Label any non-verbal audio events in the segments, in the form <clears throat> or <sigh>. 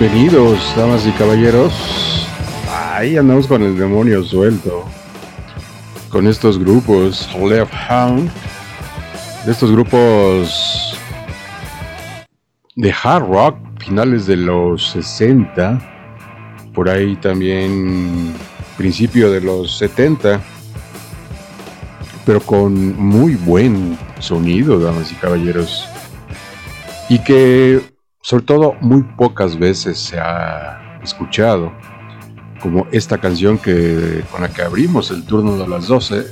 Bienvenidos, damas y caballeros. Ahí andamos con el demonio suelto. Con estos grupos, Left Hound. De estos grupos de hard rock, finales de los 60. Por ahí también principio de los 70. Pero con muy buen sonido, damas y caballeros. Y que sobre todo muy pocas veces se ha escuchado, como esta canción que, con la que abrimos el turno de las 12,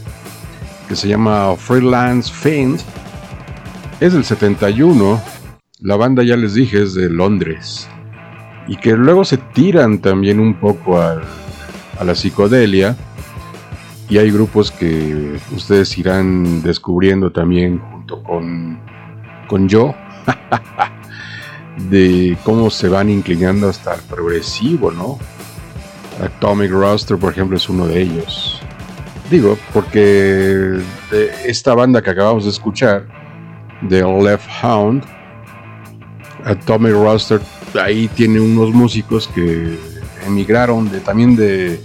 que se llama Freelance Fiend, es del 71, la banda ya les dije es de Londres, y que luego se tiran también un poco a la psicodelia, y hay grupos que ustedes irán descubriendo también junto con, con yo. <laughs> de cómo se van inclinando hasta el progresivo, ¿no? Atomic Roster, por ejemplo, es uno de ellos. Digo, porque de esta banda que acabamos de escuchar, de Left Hound, Atomic Roster, ahí tiene unos músicos que emigraron de, también de,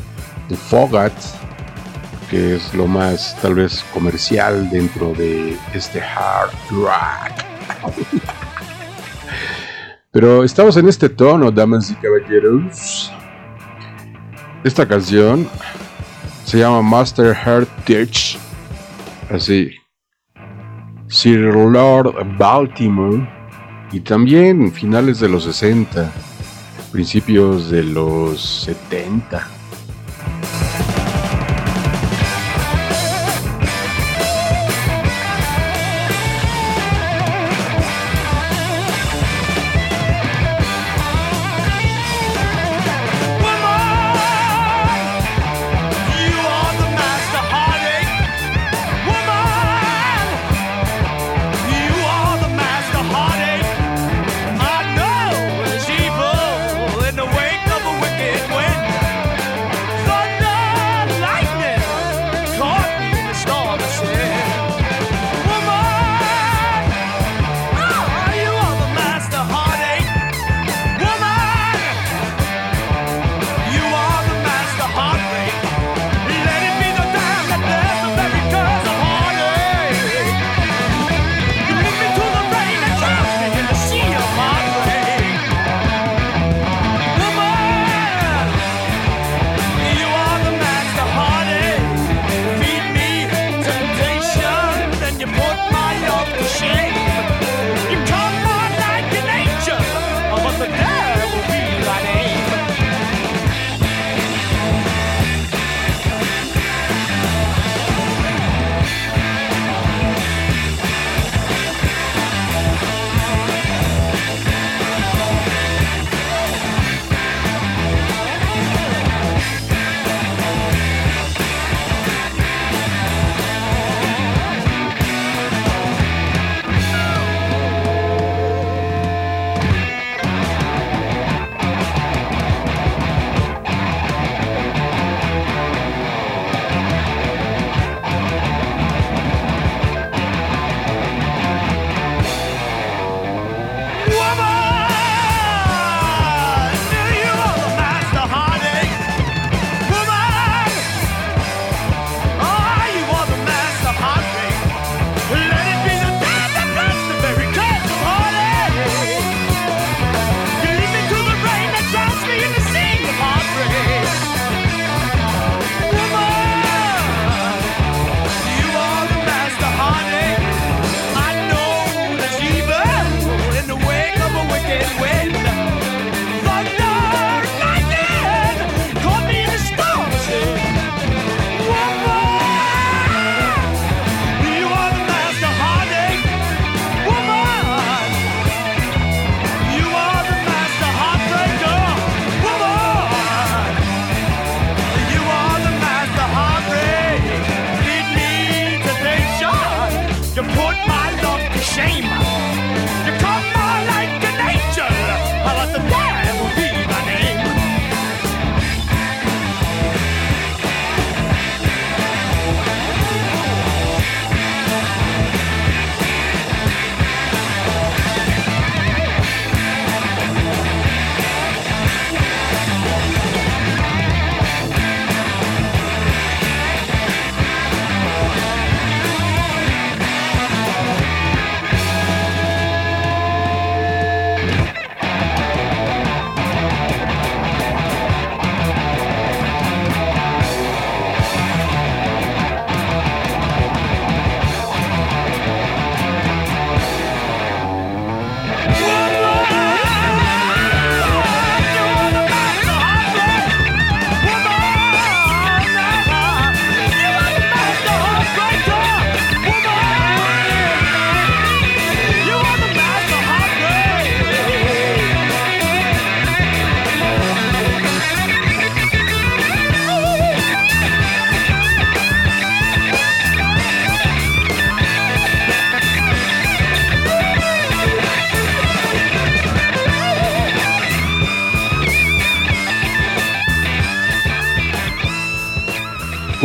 de Fogat, que es lo más tal vez comercial dentro de este hard rock. <laughs> Pero estamos en este tono, damas y caballeros. Esta canción se llama Master Heart. Así. Sir Lord Baltimore. Y también finales de los 60, principios de los 70.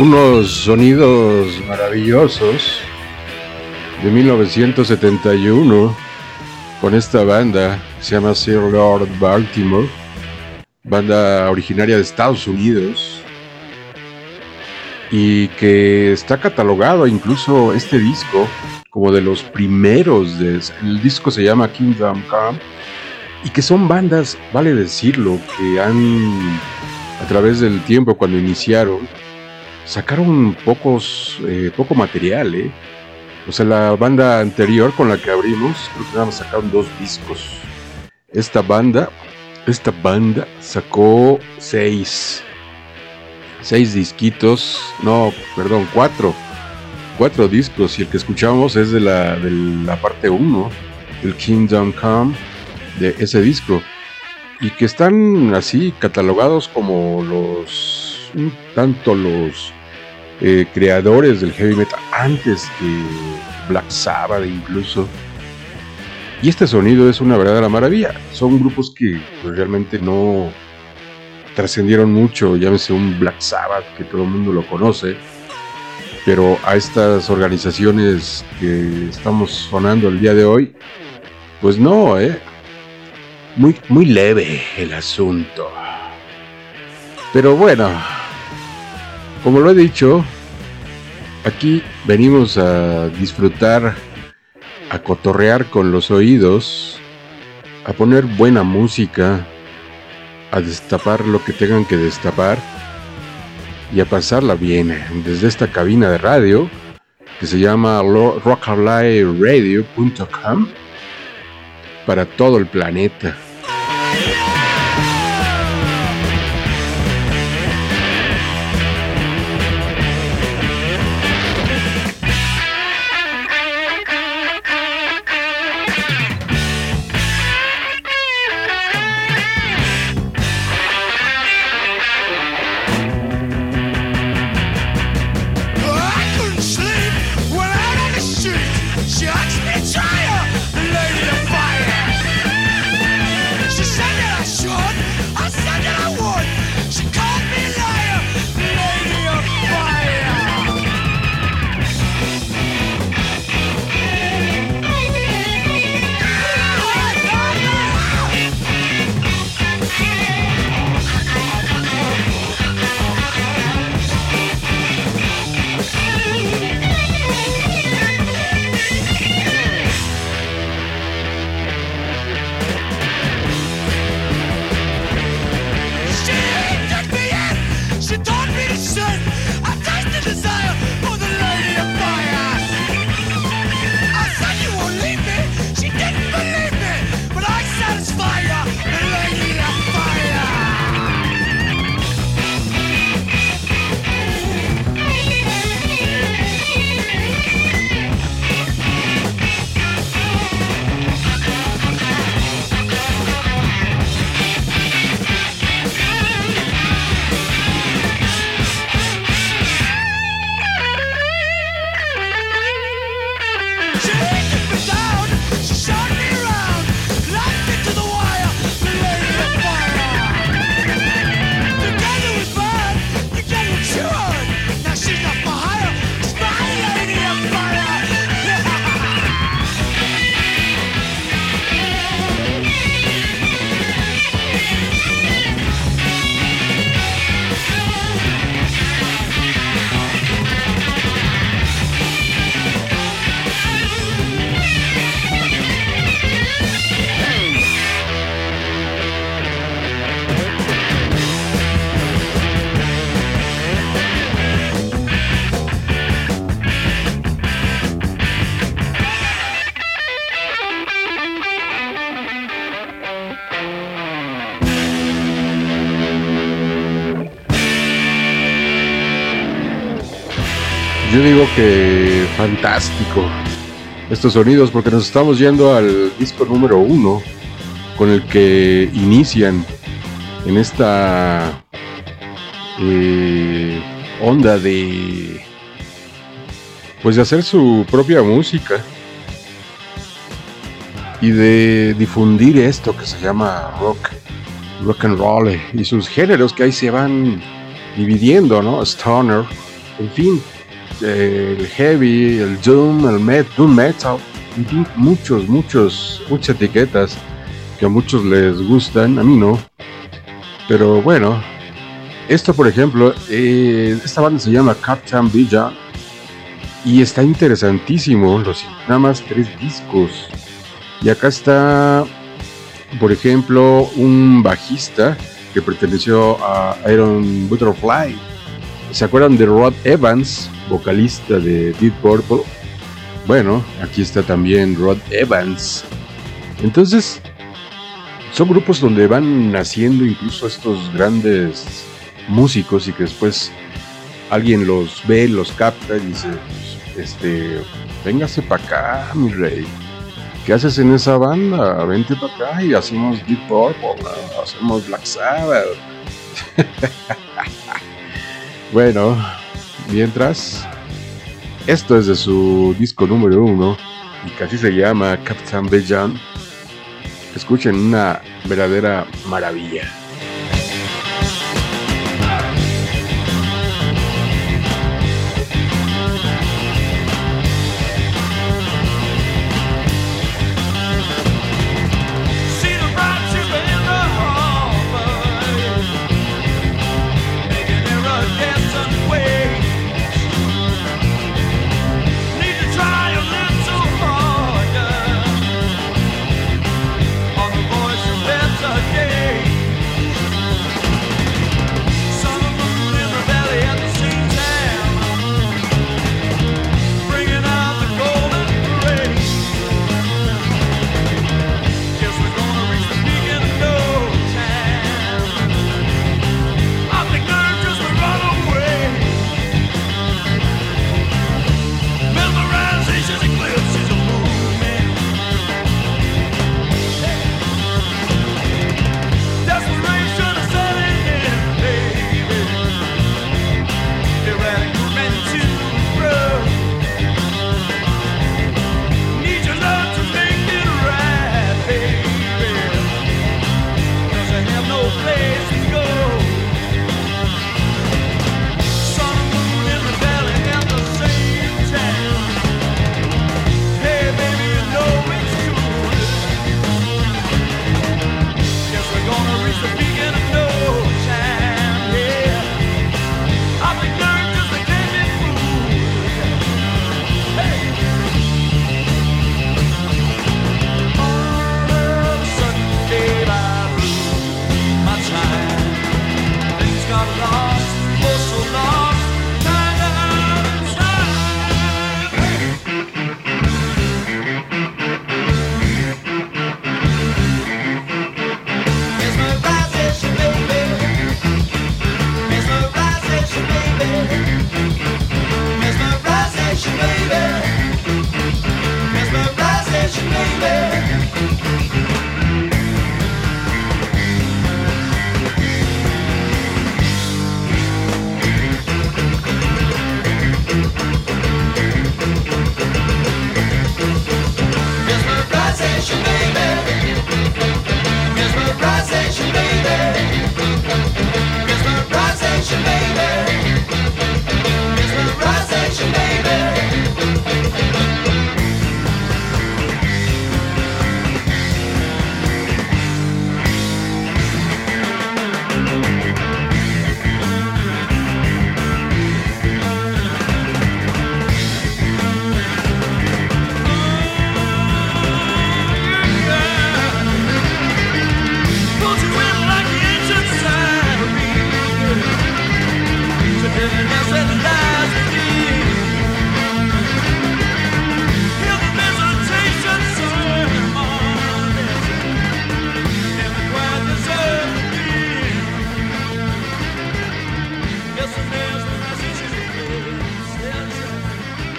Unos sonidos maravillosos de 1971 con esta banda, se llama Sir Lord Baltimore, banda originaria de Estados Unidos. y que está catalogado incluso este disco como de los primeros. De, el disco se llama Kingdom Come y que son bandas, vale decirlo, que han a través del tiempo cuando iniciaron sacaron pocos eh, poco material, ¿eh? O sea, la banda anterior con la que abrimos, creo que nada más sacaron dos discos. Esta banda, esta banda sacó seis seis disquitos, no, perdón, cuatro, cuatro discos y el que escuchamos es de la, de la parte 1 del Kingdom Come de ese disco y que están así catalogados como los tanto los eh, creadores del heavy metal antes que Black Sabbath incluso y este sonido es una verdadera maravilla son grupos que pues, realmente no trascendieron mucho, llámese un Black Sabbath, que todo el mundo lo conoce, pero a estas organizaciones que estamos sonando el día de hoy, pues no, ¿eh? Muy, muy leve el asunto. Pero bueno, como lo he dicho, aquí venimos a disfrutar, a cotorrear con los oídos, a poner buena música, a destapar lo que tengan que destapar y a pasarla bien desde esta cabina de radio que se llama rockabillyradio.com para todo el planeta. Estos sonidos porque nos estamos yendo al disco número uno con el que inician en esta eh, onda de pues de hacer su propia música y de difundir esto que se llama rock rock and roll y sus géneros que ahí se van dividiendo no stoner en fin el heavy, el doom, el met, doom metal, muchos, muchos, muchas etiquetas que a muchos les gustan, a mí no. Pero bueno, Esto, por ejemplo, eh, esta banda se llama Captain Villa y está interesantísimo. Los, nada más tres discos. Y acá está, por ejemplo, un bajista que perteneció a Iron Butterfly. ¿Se acuerdan de Rod Evans, vocalista de Deep Purple? Bueno, aquí está también Rod Evans. Entonces, son grupos donde van naciendo incluso estos grandes músicos y que después alguien los ve, los capta y dice, este, véngase para acá, mi rey. ¿Qué haces en esa banda? Vente para acá y hacemos Deep Purple, hacemos Black Sabbath. <laughs> bueno, mientras, esto es de su disco número uno y casi se llama Captain Bejan. Escuchen una verdadera maravilla.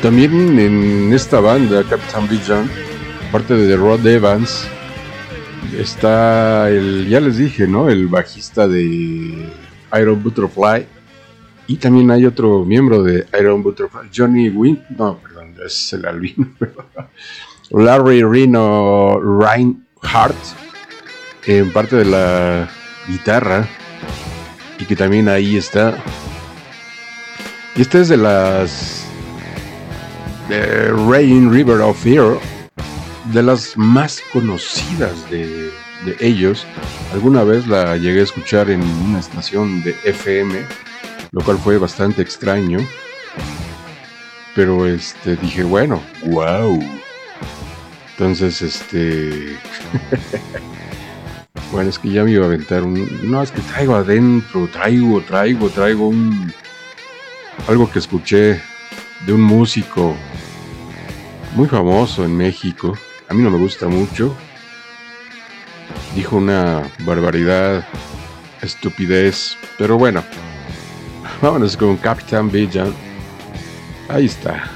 También en esta banda, Captain Bijan, parte de Rod Evans, está el, ya les dije, ¿no? El bajista de Iron Butterfly. Y también hay otro miembro de Iron Butterfly, Johnny Win, no, perdón, es el albino, <laughs> Larry Reno Reinhardt, en parte de la guitarra, y que también ahí está. Y esta es de las The Rain River of Fear, de las más conocidas de de ellos. Alguna vez la llegué a escuchar en una estación de FM, lo cual fue bastante extraño. Pero este dije, bueno, wow. Entonces, este <laughs> Bueno, es que ya me iba a aventar un. No, es que traigo adentro, traigo, traigo, traigo un. Algo que escuché de un músico muy famoso en México. A mí no me gusta mucho. Dijo una barbaridad, estupidez. Pero bueno, <laughs> vámonos con Capitán Villa. Ahí está.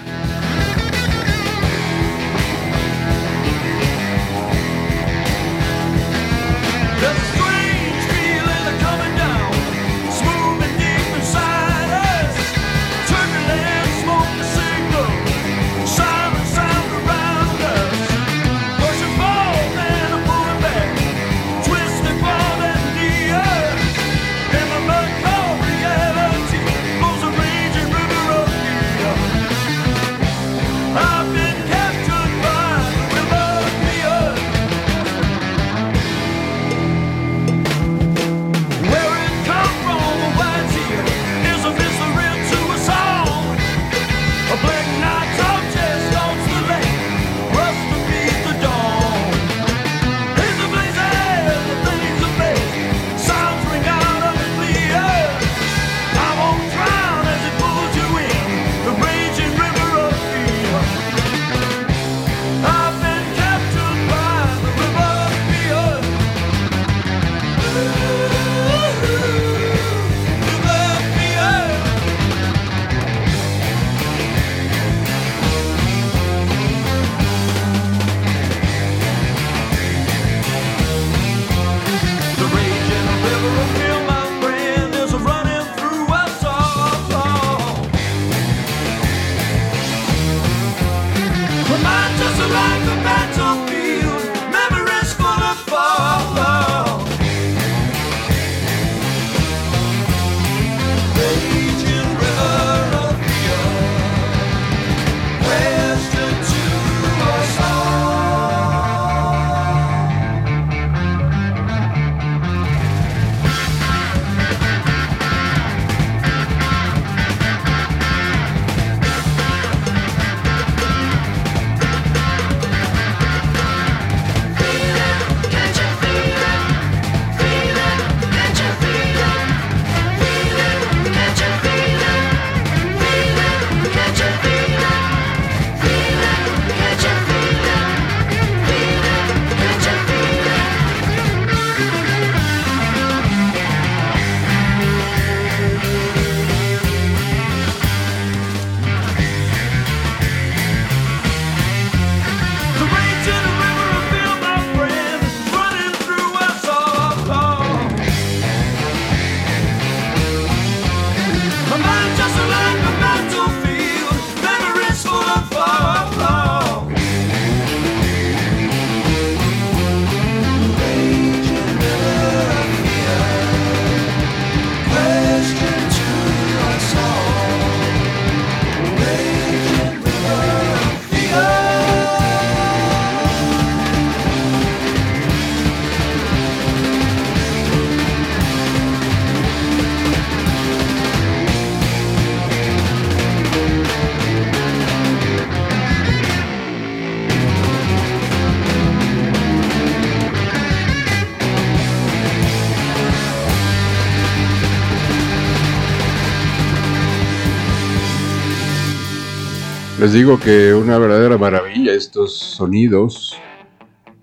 Les digo que una verdadera maravilla estos sonidos.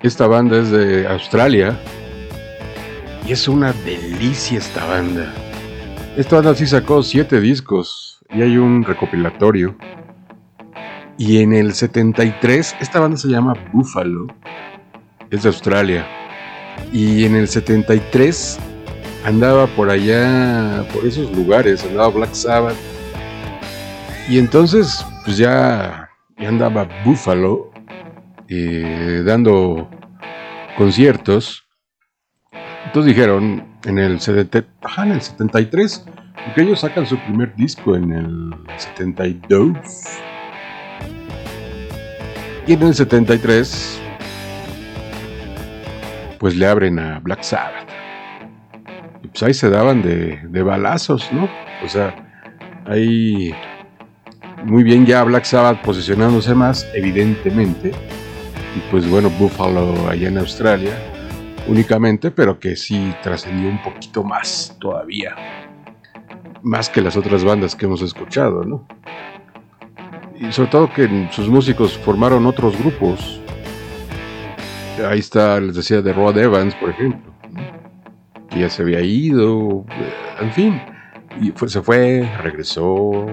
Esta banda es de Australia y es una delicia esta banda. Esta banda sí sacó siete discos y hay un recopilatorio. Y en el 73, esta banda se llama Buffalo, es de Australia. Y en el 73 andaba por allá, por esos lugares, andaba Black Sabbath. Y entonces pues ya, andaba Buffalo eh, dando conciertos. Entonces dijeron en el, en el 73, porque ellos sacan su primer disco en el 72. Y en el 73 pues le abren a Black Sabbath. Y pues ahí se daban de, de balazos, ¿no? O sea, ahí muy bien ya Black Sabbath posicionándose más, evidentemente. Y pues bueno, Buffalo allá en Australia únicamente, pero que sí trascendió un poquito más todavía. Más que las otras bandas que hemos escuchado, ¿no? Y sobre todo que sus músicos formaron otros grupos. Ahí está, les decía, de Rod Evans, por ejemplo, que ya se había ido, en fin, y se fue, regresó,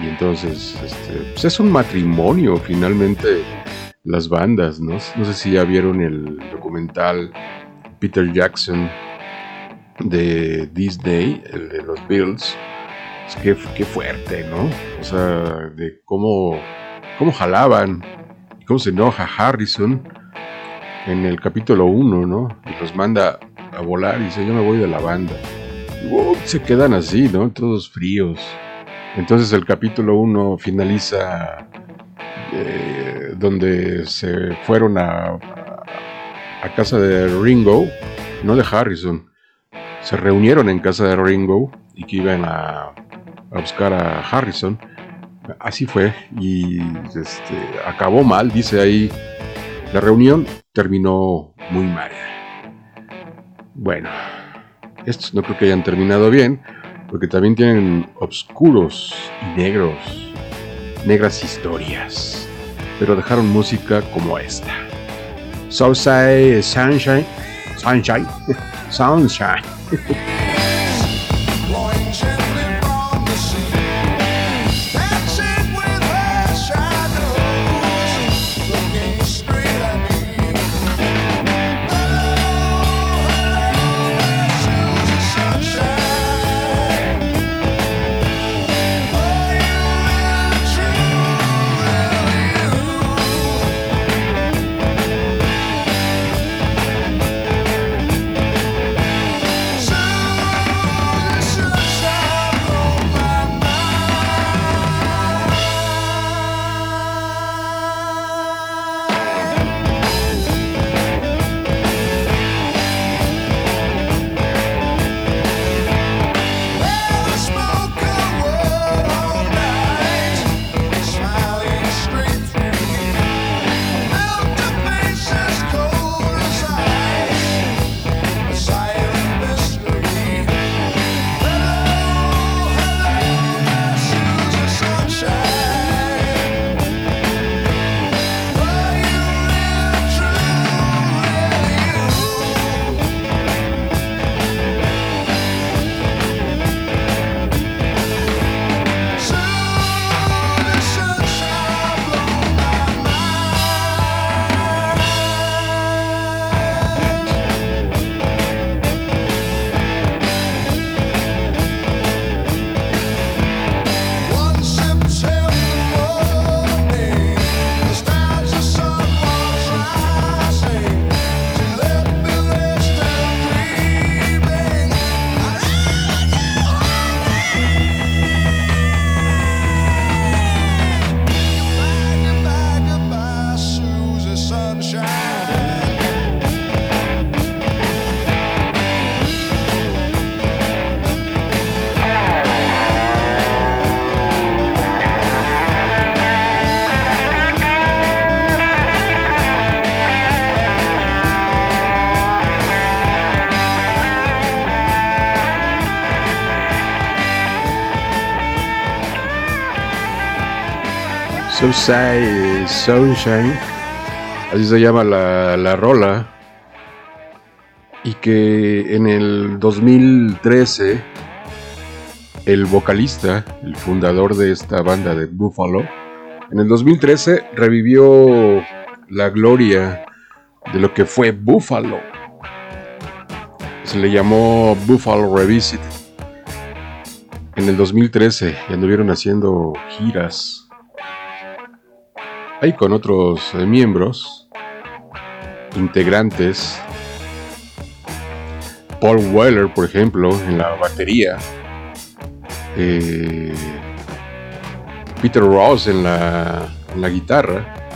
y entonces, este, pues es un matrimonio finalmente las bandas, ¿no? No sé si ya vieron el documental Peter Jackson de Disney, el de los Bills. Que qué fuerte, ¿no? O sea, de cómo, cómo jalaban, cómo se enoja Harrison en el capítulo 1, ¿no? Y los manda a volar y dice, yo me voy de la banda. Y, se quedan así, ¿no? Todos fríos. Entonces el capítulo 1 finaliza eh, donde se fueron a, a casa de Ringo, no de Harrison. Se reunieron en casa de Ringo y que iban a, buscar a Harrison. Así fue y este, acabó mal, dice ahí. La reunión terminó muy mal. Bueno, estos no creo que hayan terminado bien porque también tienen oscuros y negros, negras historias, pero dejaron música como esta. Southside Sunshine, Sunshine, <laughs> Sunshine. <laughs> Sunshine, Sunshine, así se llama la, la rola, y que en el 2013 el vocalista, el fundador de esta banda de Buffalo, en el 2013 revivió la gloria de lo que fue Buffalo. Se le llamó Buffalo Revisit. En el 2013 y anduvieron haciendo giras ahí con otros eh, miembros, integrantes. Paul Weller, por ejemplo, en la batería. Eh, Peter Ross en la, guitarra.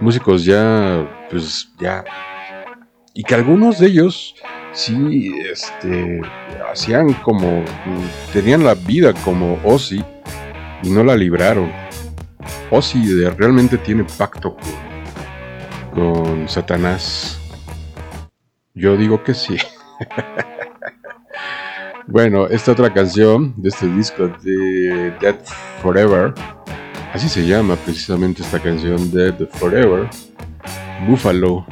Músicos ya pues ya. Y que algunos de ellos sí, este, hacían como, tenían la vida como Ozzy y no la libraron. Ozzy realmente tiene pacto con, con Satanás. Yo digo que sí. <laughs> bueno, esta otra canción de este disco de Dead Forever, así se llama precisamente esta canción Dead Forever, Buffalo.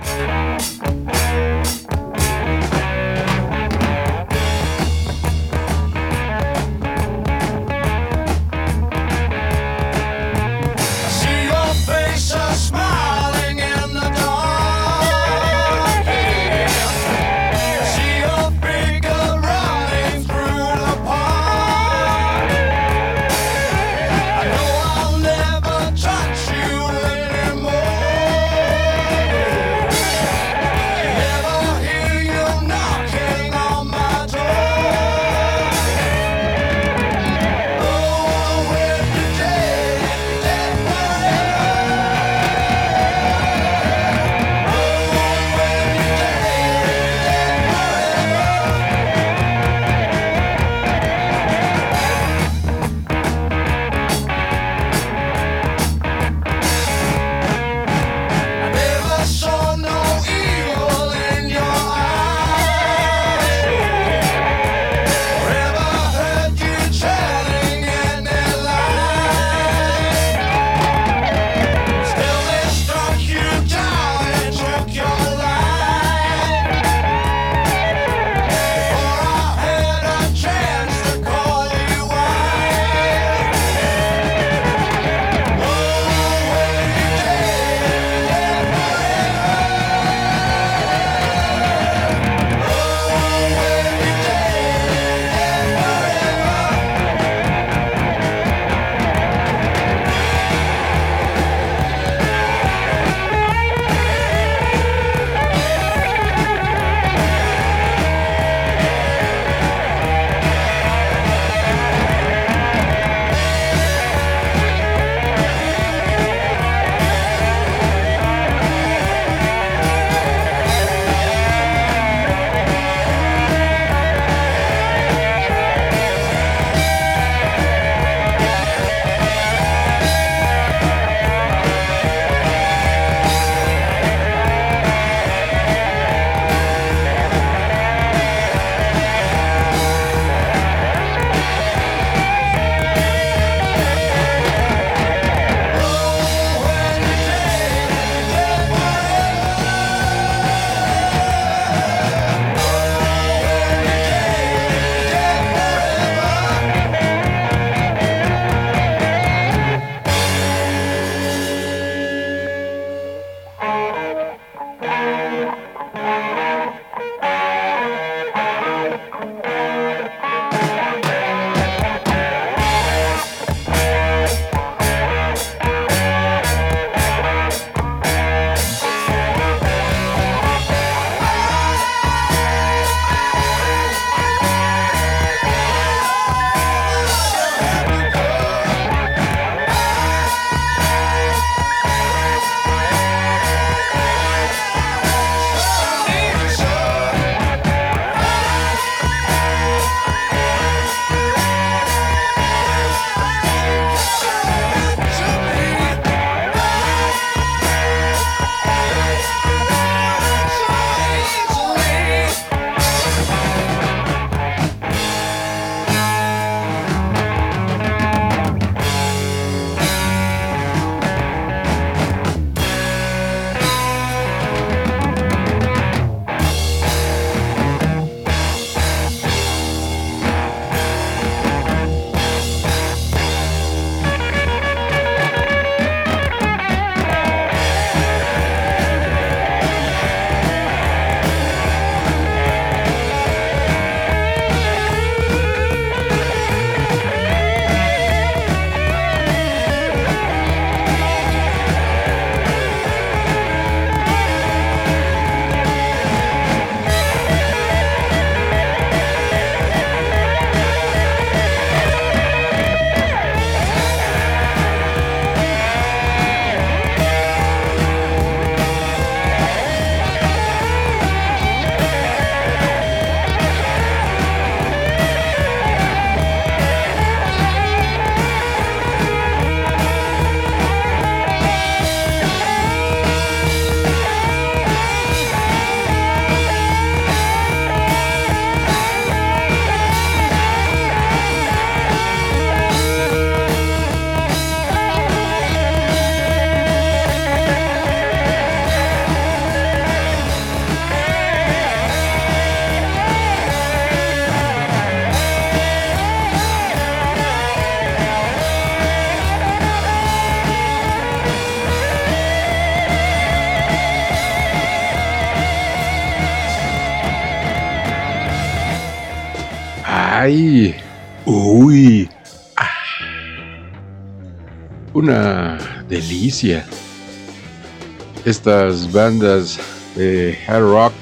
Estas bandas de hard rock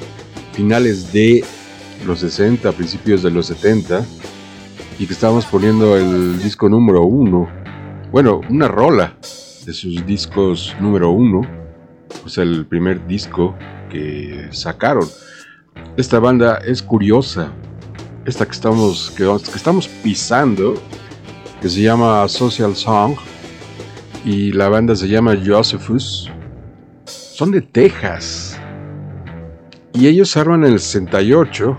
finales de los 60, principios de los 70, y que estábamos poniendo el disco número uno. Bueno, una rola de sus discos número uno, pues el primer disco que sacaron. Esta banda es curiosa. Esta que estamos, que, estamos pisando, que se llama Social Song, y la banda se llama Josephus, son de Texas. Y ellos arman en el 68,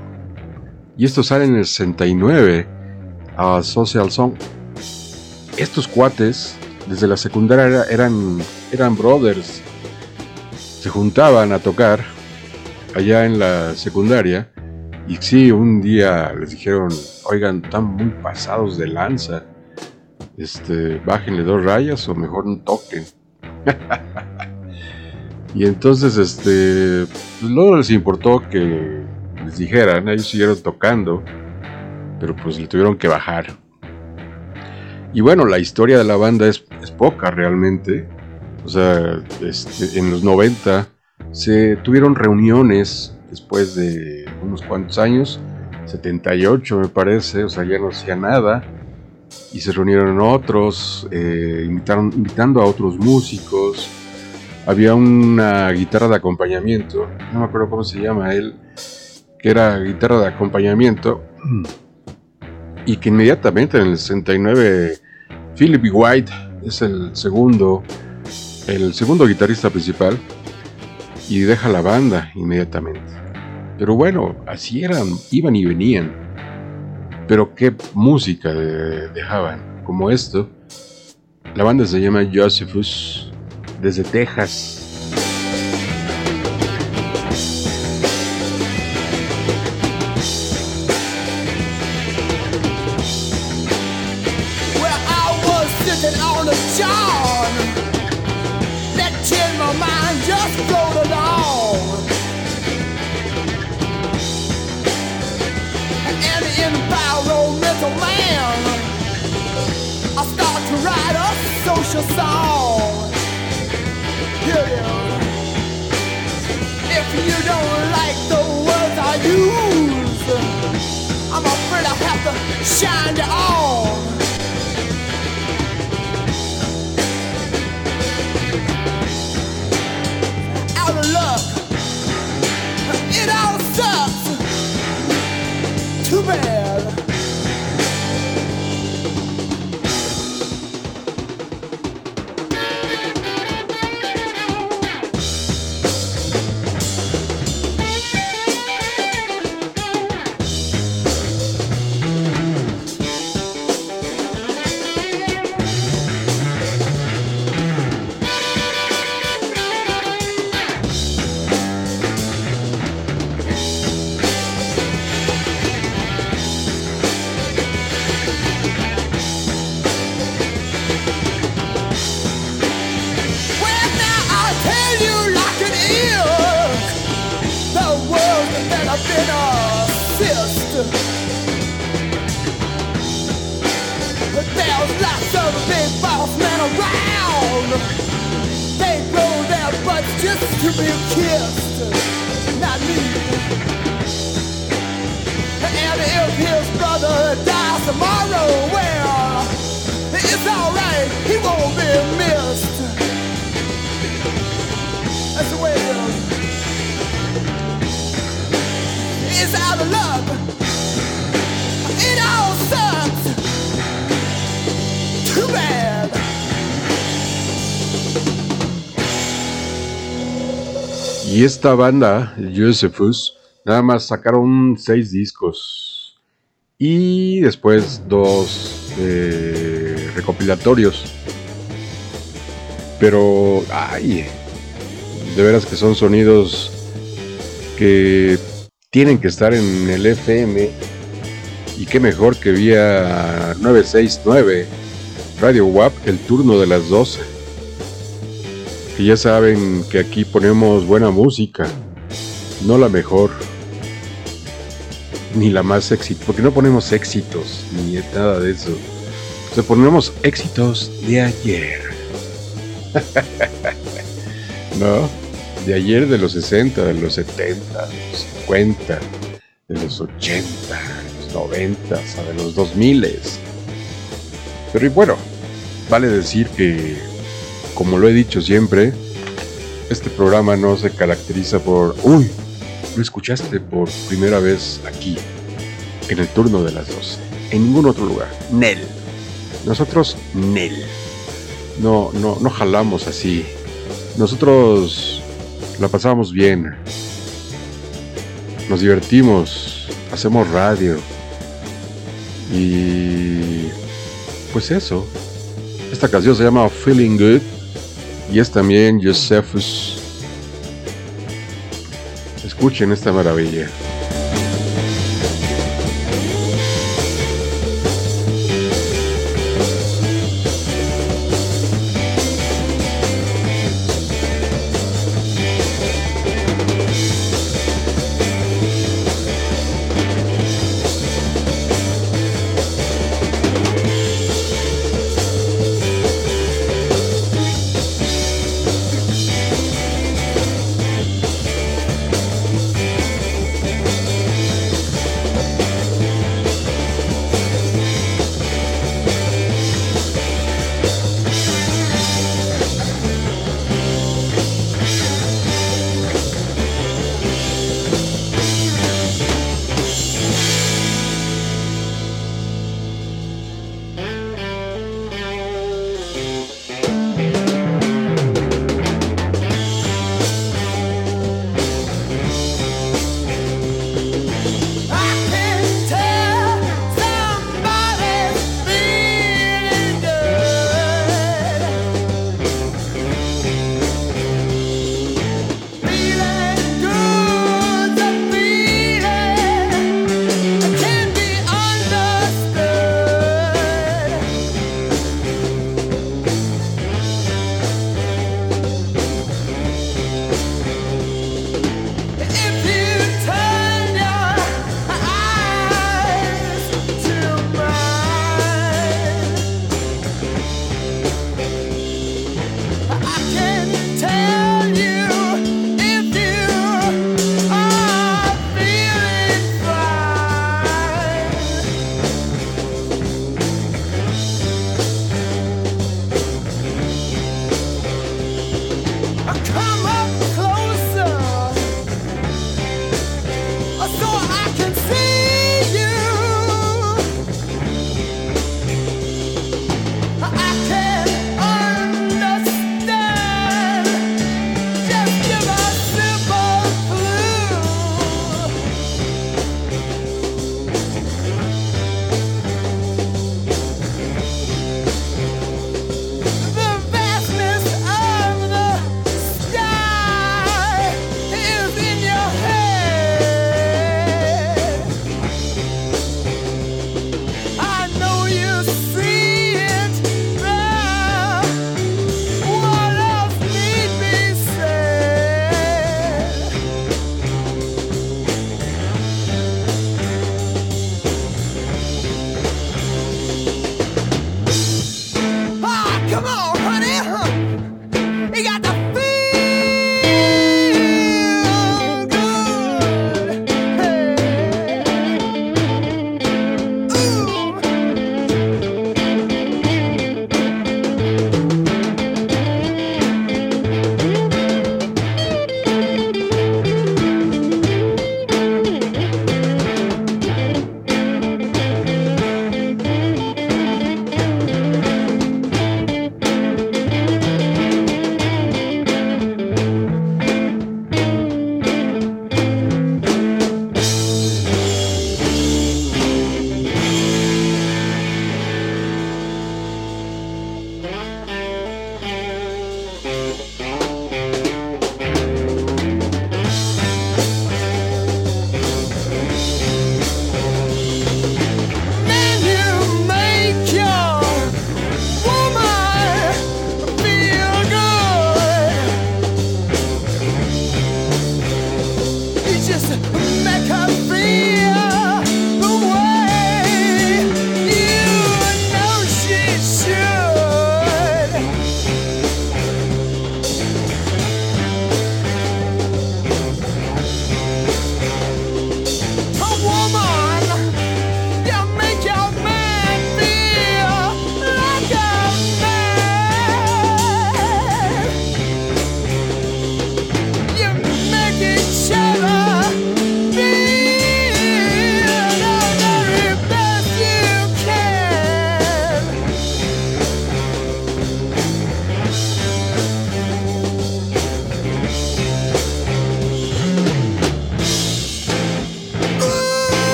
y estos salen en el 69 a Social Song. Estos cuates, desde la secundaria, eran, eran brothers. Se juntaban a tocar allá en la secundaria. Y sí, un día les dijeron, oigan, están muy pasados de lanza. Este, bájenle dos rayas o mejor no toquen. <laughs> y entonces, este, pues luego les importó que les dijeran, ellos siguieron tocando, pero pues le tuvieron que bajar. Y bueno, la historia de la banda es, es poca realmente. O sea, este, en los 90 se tuvieron reuniones después de unos cuantos años, 78 me parece, o sea, ya no hacía nada, y se reunieron otros, eh, invitaron, invitando a otros músicos, había una guitarra de acompañamiento, no me acuerdo cómo se llama él, que era guitarra de acompañamiento, <clears throat> y que inmediatamente en el 69 Philip White es el segundo, el segundo guitarrista principal, y deja la banda inmediatamente. Pero bueno, así eran, iban y venían. Pero qué música dejaban, como esto. La banda se llama Josephus, desde Texas. Esta banda, Josephus, nada más sacaron seis discos. Y después dos eh, recopilatorios. Pero, ay, de veras que son sonidos que tienen que estar en el FM. Y qué mejor que vía 969 Radio WAP, el turno de las 12 ya saben que aquí ponemos buena música, no la mejor. ni la más éxito, porque no ponemos éxitos ni nada de eso. O ponemos éxitos de ayer. <laughs> ¿No? De ayer, de los 60, de los 70, de los 50, de los 80, de los 90, hasta de los 2000. Pero y bueno, vale decir que, como lo he dicho siempre, este programa no se caracteriza por, uy, lo escuchaste por primera vez aquí, en el turno de las 12, en ningún otro lugar. Nel. Nosotros, Nel. No, no, no jalamos así. Nosotros la pasamos bien. Nos divertimos. Hacemos radio. Y pues eso. Esta canción se llama Feeling Good y es también Josephus. Escuchen esta maravilla.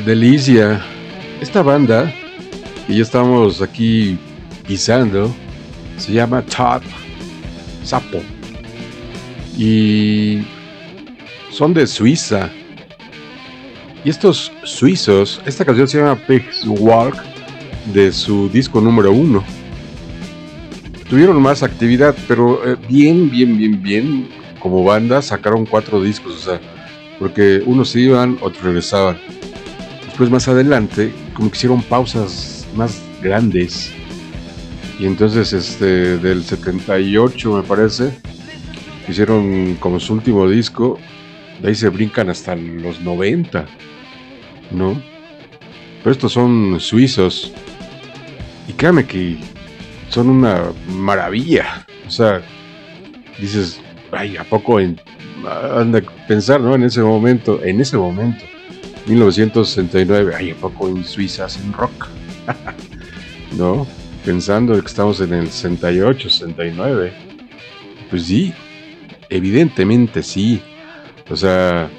Delicia. Esta banda que ya estamos aquí pisando se llama Top Sapo. Y son de Suiza. Y estos suizos, esta canción se llama Pigs Walk de su disco número uno. Tuvieron más actividad, pero eh, bien, bien, bien, bien. Como banda sacaron cuatro discos, o sea, porque unos se iban, otros regresaban. Después más adelante, como que hicieron pausas más grandes. Y entonces este del 78 me parece, hicieron como su último disco, de ahí se brincan hasta los 90, ¿no? Pero estos son suizos. Y créame que son una maravilla. O sea, dices, ay, ¿a poco en, anda a pensar, ¿no? En ese momento, en ese momento, 1969, ay, ¿a poco en Suiza hacen rock? <laughs> ¿No? Pensando que estamos en el 68, 69. Pues sí, evidentemente sí. O sea,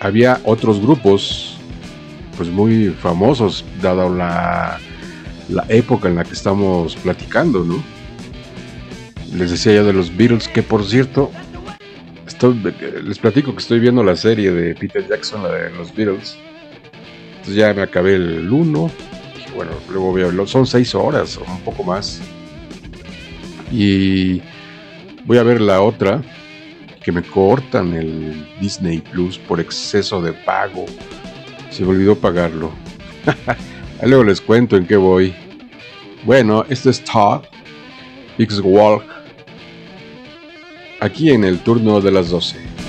había otros grupos, pues muy famosos, dado la, la época en la que estamos platicando, ¿no? Les decía yo de los Beatles, que por cierto, les platico que estoy viendo la serie de Peter Jackson, la de los Beatles. Entonces ya me acabé el 1. Bueno, luego veo, son 6 horas o un poco más. Y voy a ver la otra, que me cortan el Disney Plus por exceso de pago. Se me olvidó pagarlo. <laughs> Luego les cuento en qué voy. Bueno, este es Todd, X Walk, aquí en el turno de las 12.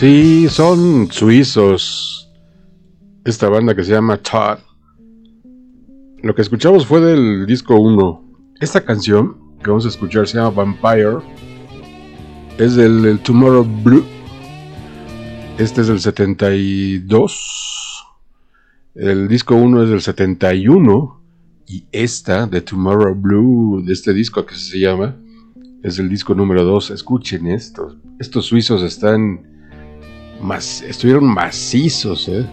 Sí, son suizos. Esta banda que se llama Todd. Lo que escuchamos fue del disco 1. Esta canción que vamos a escuchar se llama Vampire. Es del, Tomorrow Blue. Este es del 72. El disco 1 es del 71. Y esta de Tomorrow Blue, de este disco que se llama, es el disco número 2. Escuchen esto. Estos suizos están estuvieron macizos, ¿eh?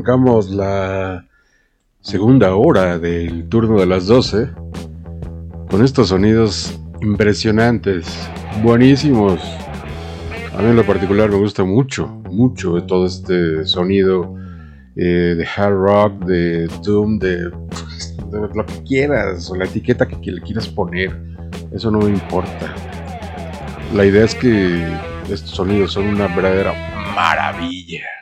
Arrancamos la segunda hora del turno de las 12 con estos sonidos impresionantes, buenísimos. A mí en lo particular me gusta mucho, mucho todo este sonido eh, de hard rock, de doom, <laughs> de, lo que quieras, o la etiqueta que le quieras poner. Eso no me importa. La idea es que estos sonidos son una verdadera maravilla.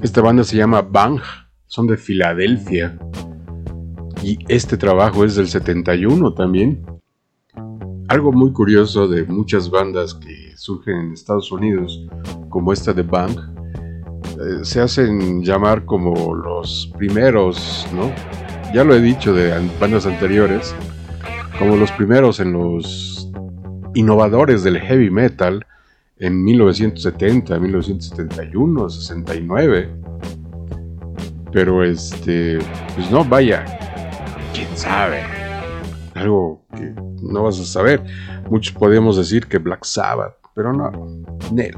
Esta banda se llama Bang, son de Filadelfia. Y este trabajo es del 71 también. Algo muy curioso de muchas bandas que surgen en Estados Unidos, como esta de Bang, eh, se hacen llamar como los primeros, ¿no? Ya lo he dicho de bandas anteriores, como los primeros en los innovadores del heavy metal en 1970, 1971, 69. Pero este, pues no, vaya, quién sabe algo que no vas a saber. Muchos podemos decir que Black Sabbath, pero no, Nel.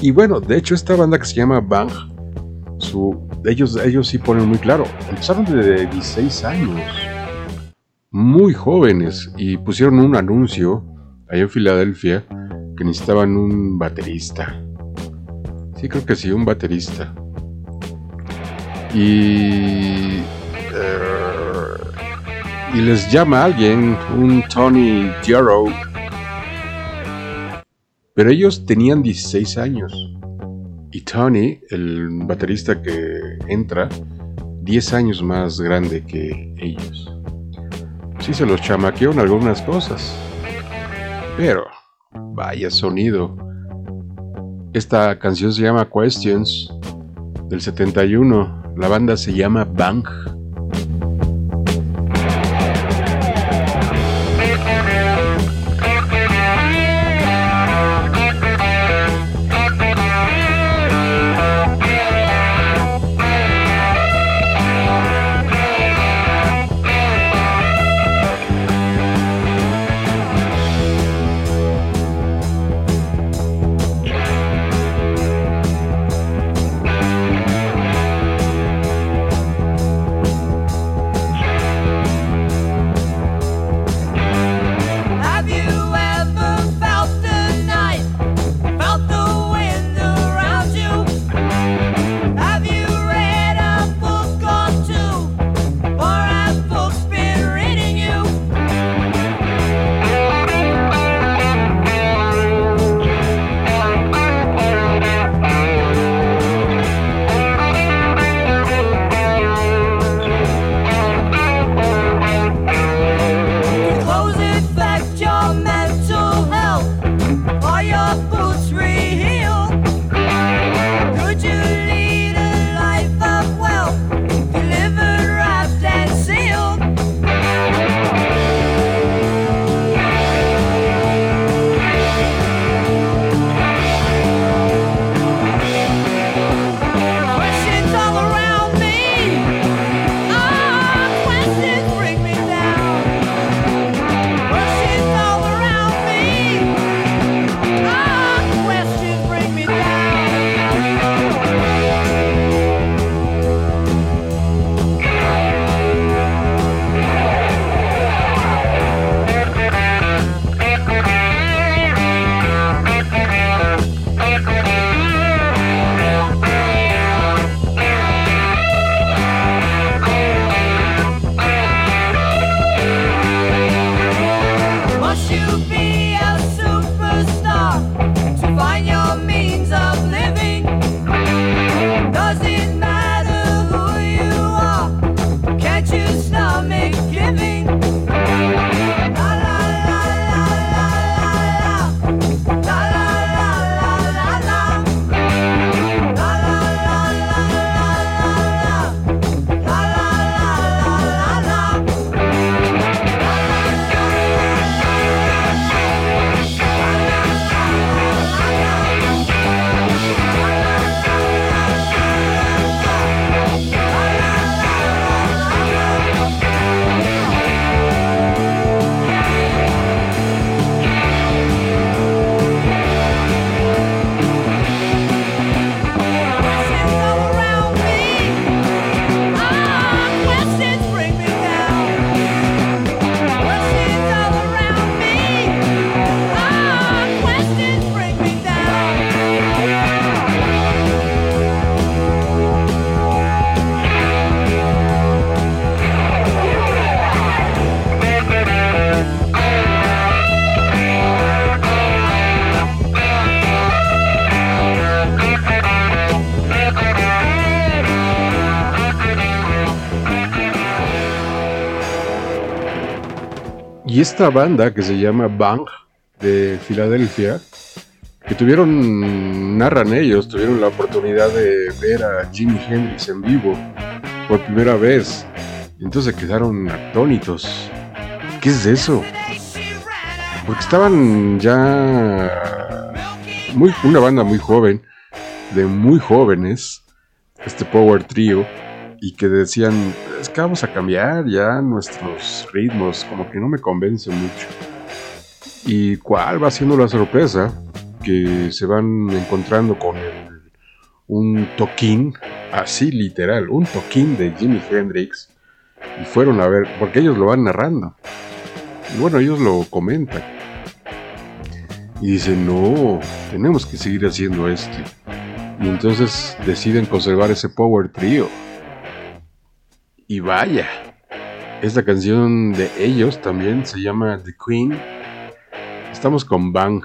Y bueno, de hecho esta banda que se llama Bang, ellos, ellos sí ponen muy claro, empezaron de 16 años, muy jóvenes, y pusieron un anuncio allá en Filadelfia que necesitaban un baterista. Sí, creo que sí, un baterista. Y y les llama alguien, un Tony Jarrow. Pero ellos tenían 16 años. Y Tony, el baterista que entra, 10 años más grande que ellos. Sí se los chamaqueó en algunas cosas. Pero, vaya sonido. Esta canción se llama Questions del 71. La banda se llama Bang. Esta banda que se llama Bang de Filadelfia, que tuvieron, narran ellos, tuvieron la oportunidad de ver a Jimi Hendrix en vivo por primera vez. Entonces quedaron atónitos. ¿Qué es eso? Porque estaban ya muy, una banda muy joven, de muy jóvenes, este Power Trio, y que decían, vamos a cambiar ya nuestros ritmos, como que no me convence mucho. ¿Y cuál va siendo la sorpresa? Que se van encontrando con un toquín, así literal, un toquín de Jimi Hendrix, y fueron a ver, porque ellos lo van narrando. Y bueno, ellos lo comentan. Y dicen, no, tenemos que seguir haciendo esto. Y entonces deciden conservar ese Power Trio. Y vaya, esta canción de ellos también se llama The Queen. Estamos con Bang.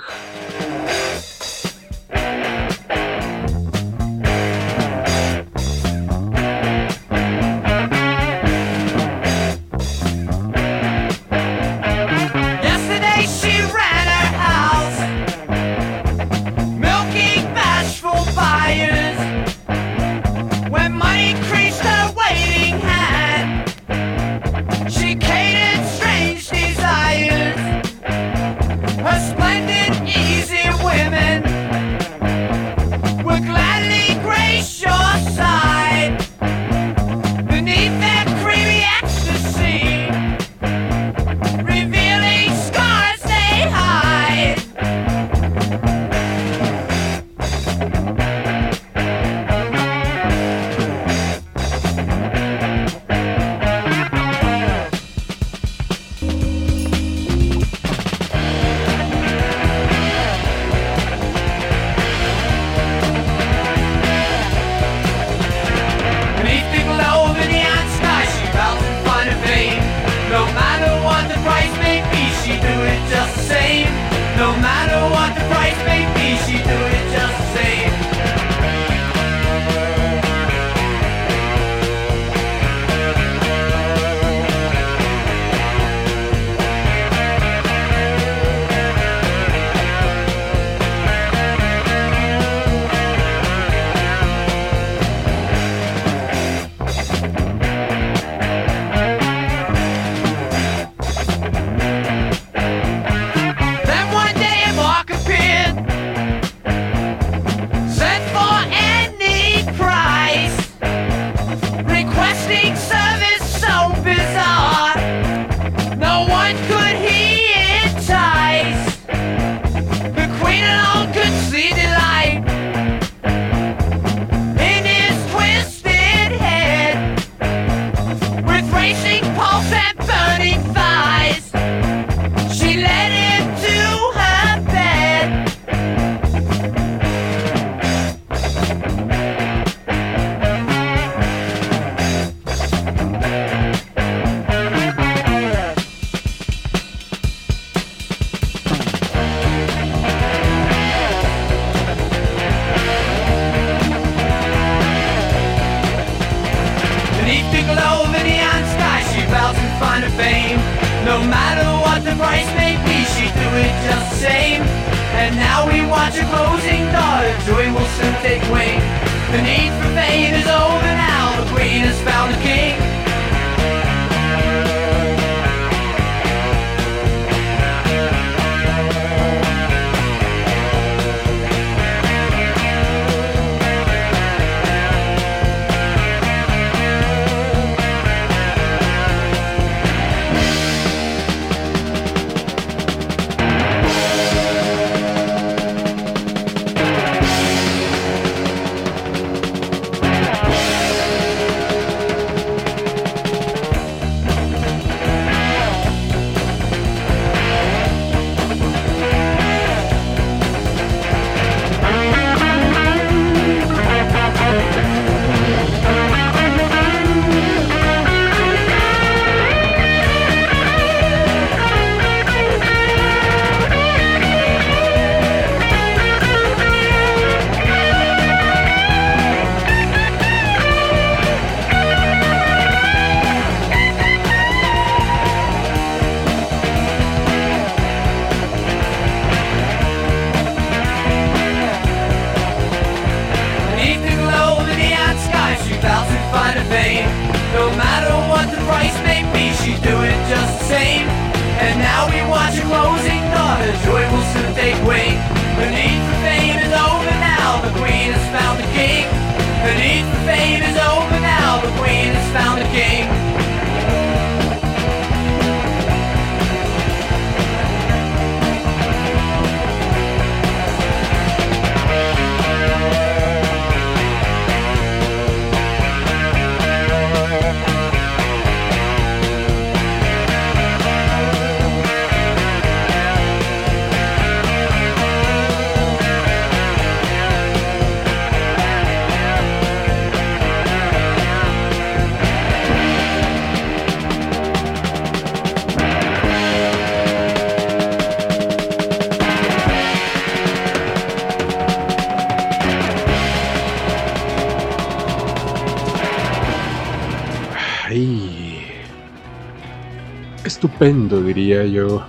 Estupendo, diría yo.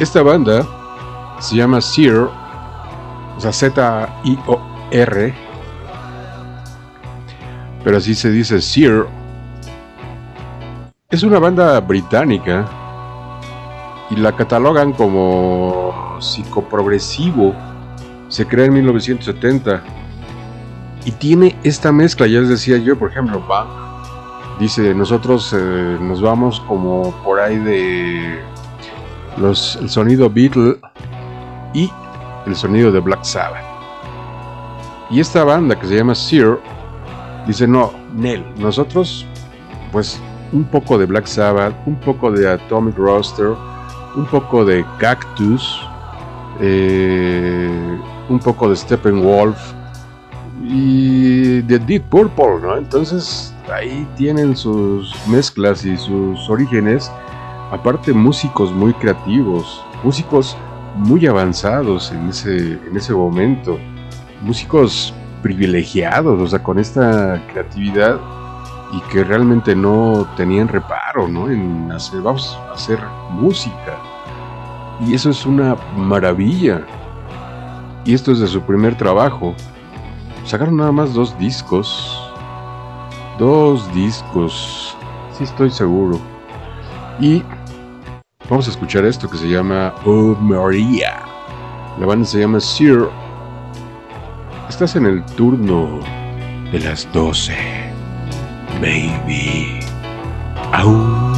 Esta banda se llama Sear, o sea, Z-I-O-R, pero así se dice Sear. Es una banda británica y la catalogan como psicoprogresivo. Se crea en 1970 y tiene esta mezcla, ya les decía yo, por ejemplo, Bach dice, nosotros eh, nos vamos como por ahí de los, el sonido Beatle y el sonido de Black Sabbath. Y esta banda que se llama Sear dice, no, Nel, nosotros pues un poco de Black Sabbath, un poco de Atomic Roster, un poco de Cactus, eh, un poco de Steppenwolf y de Deep Purple, ¿no? Entonces ahí tienen sus mezclas y sus orígenes. Aparte músicos muy creativos, músicos muy avanzados en ese, en ese momento, músicos privilegiados, o sea, con esta creatividad y que realmente no tenían reparo, ¿no? En hacer, vamos a hacer música. Y eso es una maravilla. Y esto es de su primer trabajo. Sacaron nada más dos discos. Dos discos. Sí estoy seguro. Y vamos a escuchar esto que se llama Oh Maria. La banda se llama Sir. Estás en el turno de las 12. Baby. Au.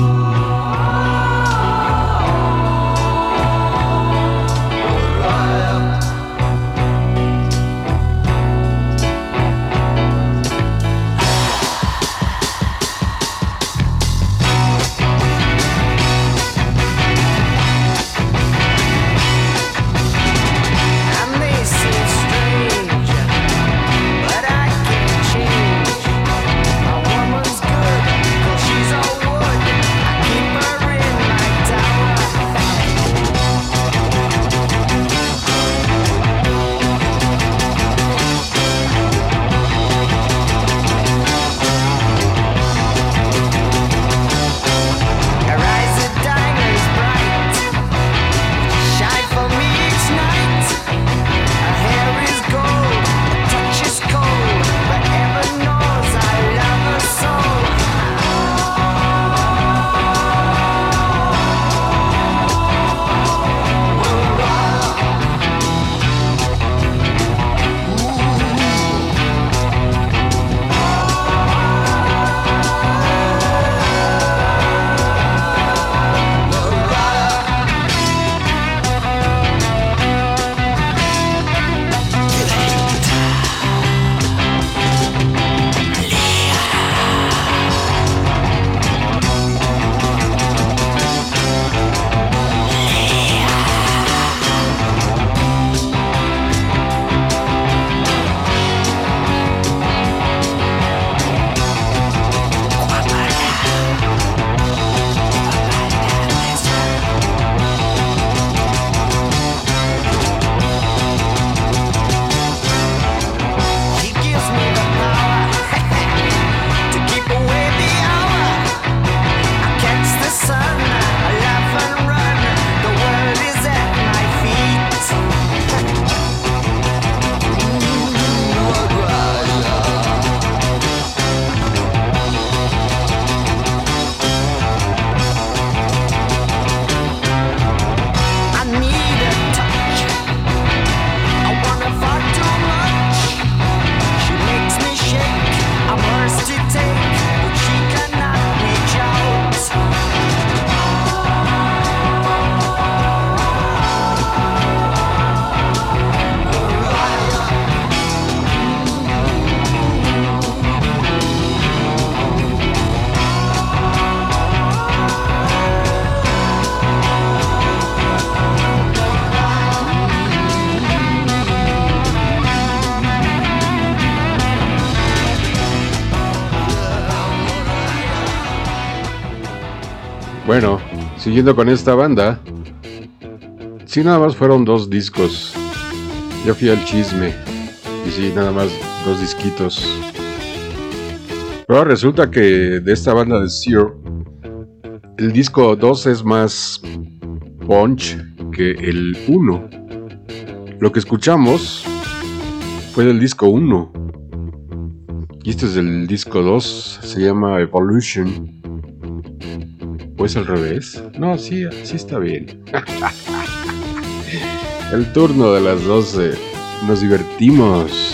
Siguiendo con esta banda, si nada más fueron dos discos. Yo fui al chisme y sí, nada más dos disquitos. Pero resulta que de esta banda de Sear, el disco 2 es más punch que el 1. Lo que escuchamos fue del disco 1. Y este es el disco 2, se llama Evolution. Pues al revés? No, sí, sí está bien. <laughs> el turno de las 12. Nos divertimos.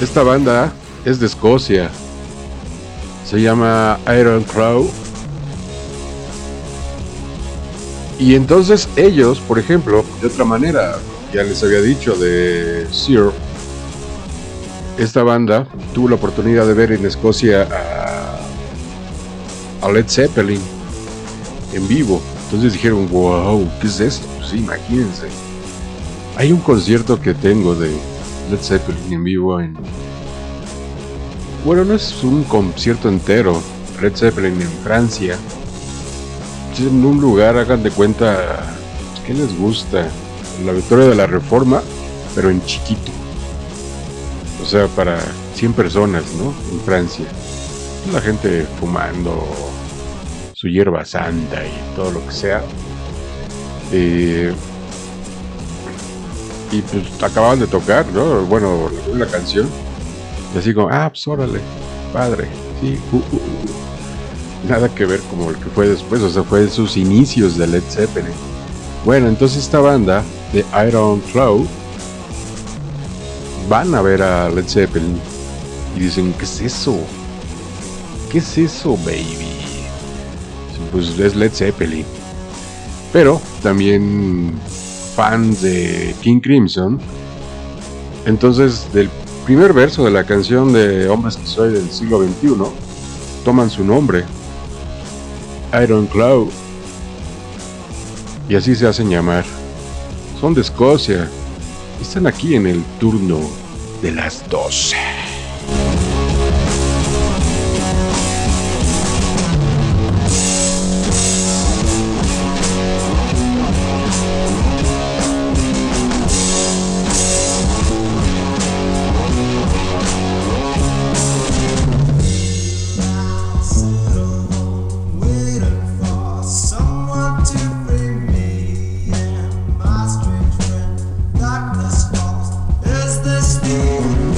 Esta banda es de Escocia. Se llama Iron Crow. Y entonces ellos, por ejemplo, de otra manera, ya les había dicho de Sear, esta banda tuvo la oportunidad de ver en Escocia a, Led Zeppelin en vivo. Entonces dijeron, wow, ¿qué es esto? Pues imagínense. Hay un concierto que tengo de Led Zeppelin en vivo en... Bueno, no es un concierto entero. Led Zeppelin en Francia. En un lugar, hagan de cuenta, ¿qué les gusta? La Victoria de la Reforma, pero en chiquito. O sea, para 100 personas, ¿no? En Francia. La gente fumando su hierba santa y todo lo que sea. Eh, y pues acababan de tocar, ¿no? Bueno, la canción. Y así como, ah, pues órale, padre, sí, uh, uh, uh". Nada que ver como el que fue después, o sea, fue sus inicios de Led Zeppelin. Bueno, entonces esta banda de Iron Claw van a ver a Led Zeppelin y dicen, ¿qué es eso? ¿Qué es eso, baby? Pues es Led Zeppelin. Pero también fans de King Crimson. Entonces, del primer verso de la canción de Hombres que soy del siglo XXI, toman su nombre, Iron Cloud. Y así se hacen llamar. Son de Escocia. Están aquí en el turno de las 12. Thank you.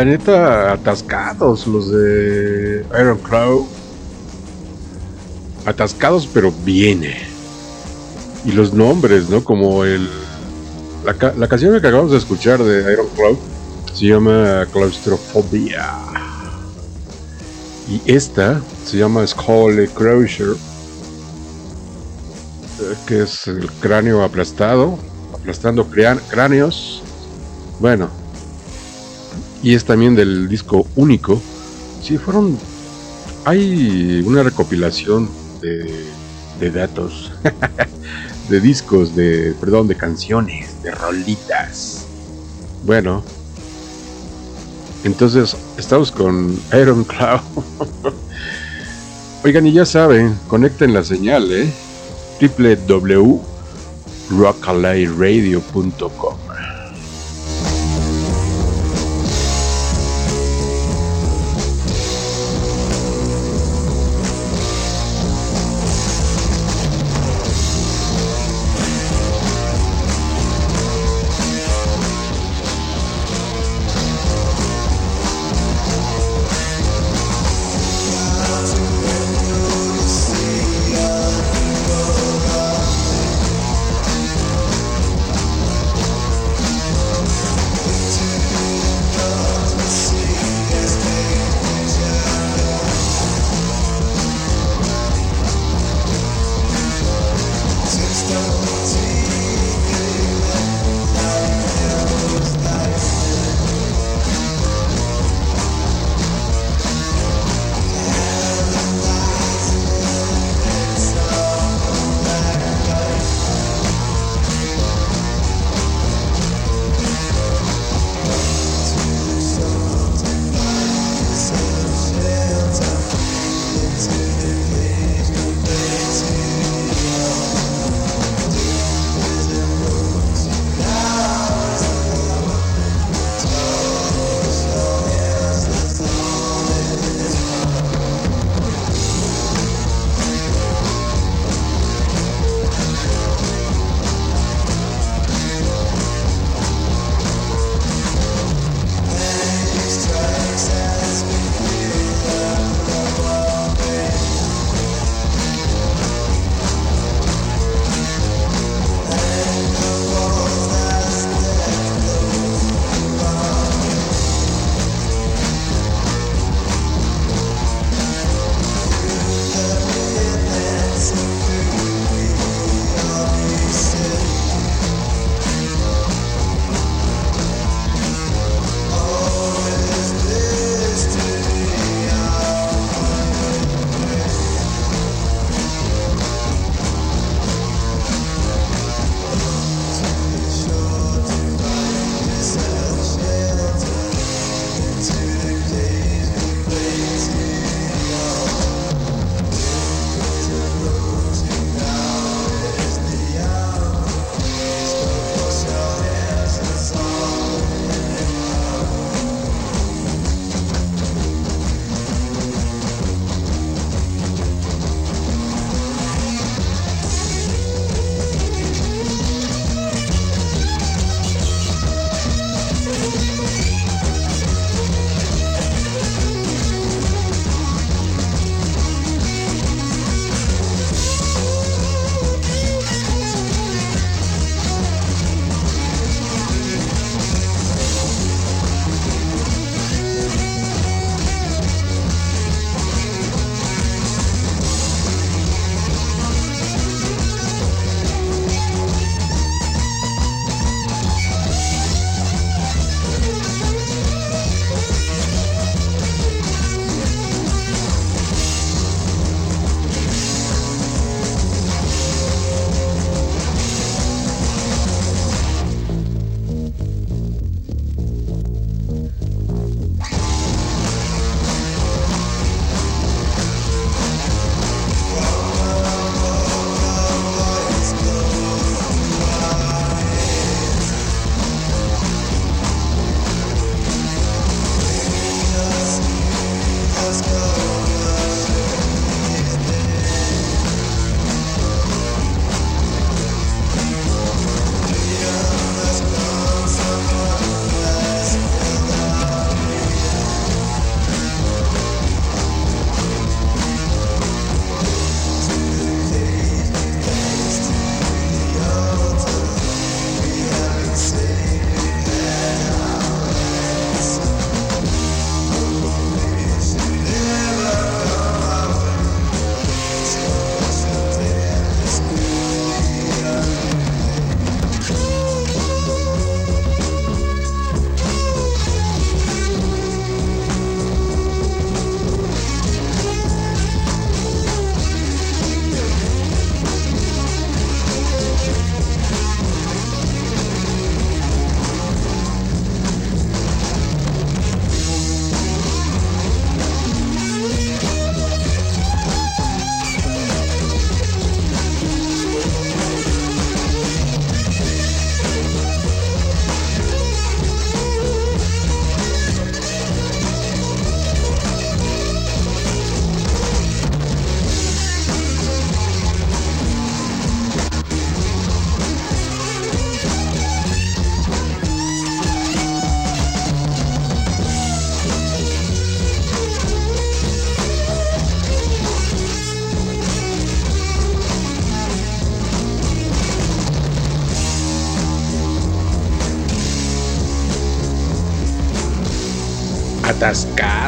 La neta, atascados los de Iron. Atascados, pero viene. Y los nombres, ¿no? Como el. La, la canción que acabamos de escuchar de Iron Cloud se llama Claustrofobia. Y esta se llama Skull Crusher, eh, que es el cráneo aplastado, aplastando cráneos. Bueno, y es también del disco único. Si fueron. Hay una recopilación de, de datos, <laughs> de discos, de. Perdón, de canciones, de rolitas. Bueno, entonces estamos con Iron Cloud. <laughs> Oigan, y ya saben, conecten la señal, ¿eh? www.rockalayradio.com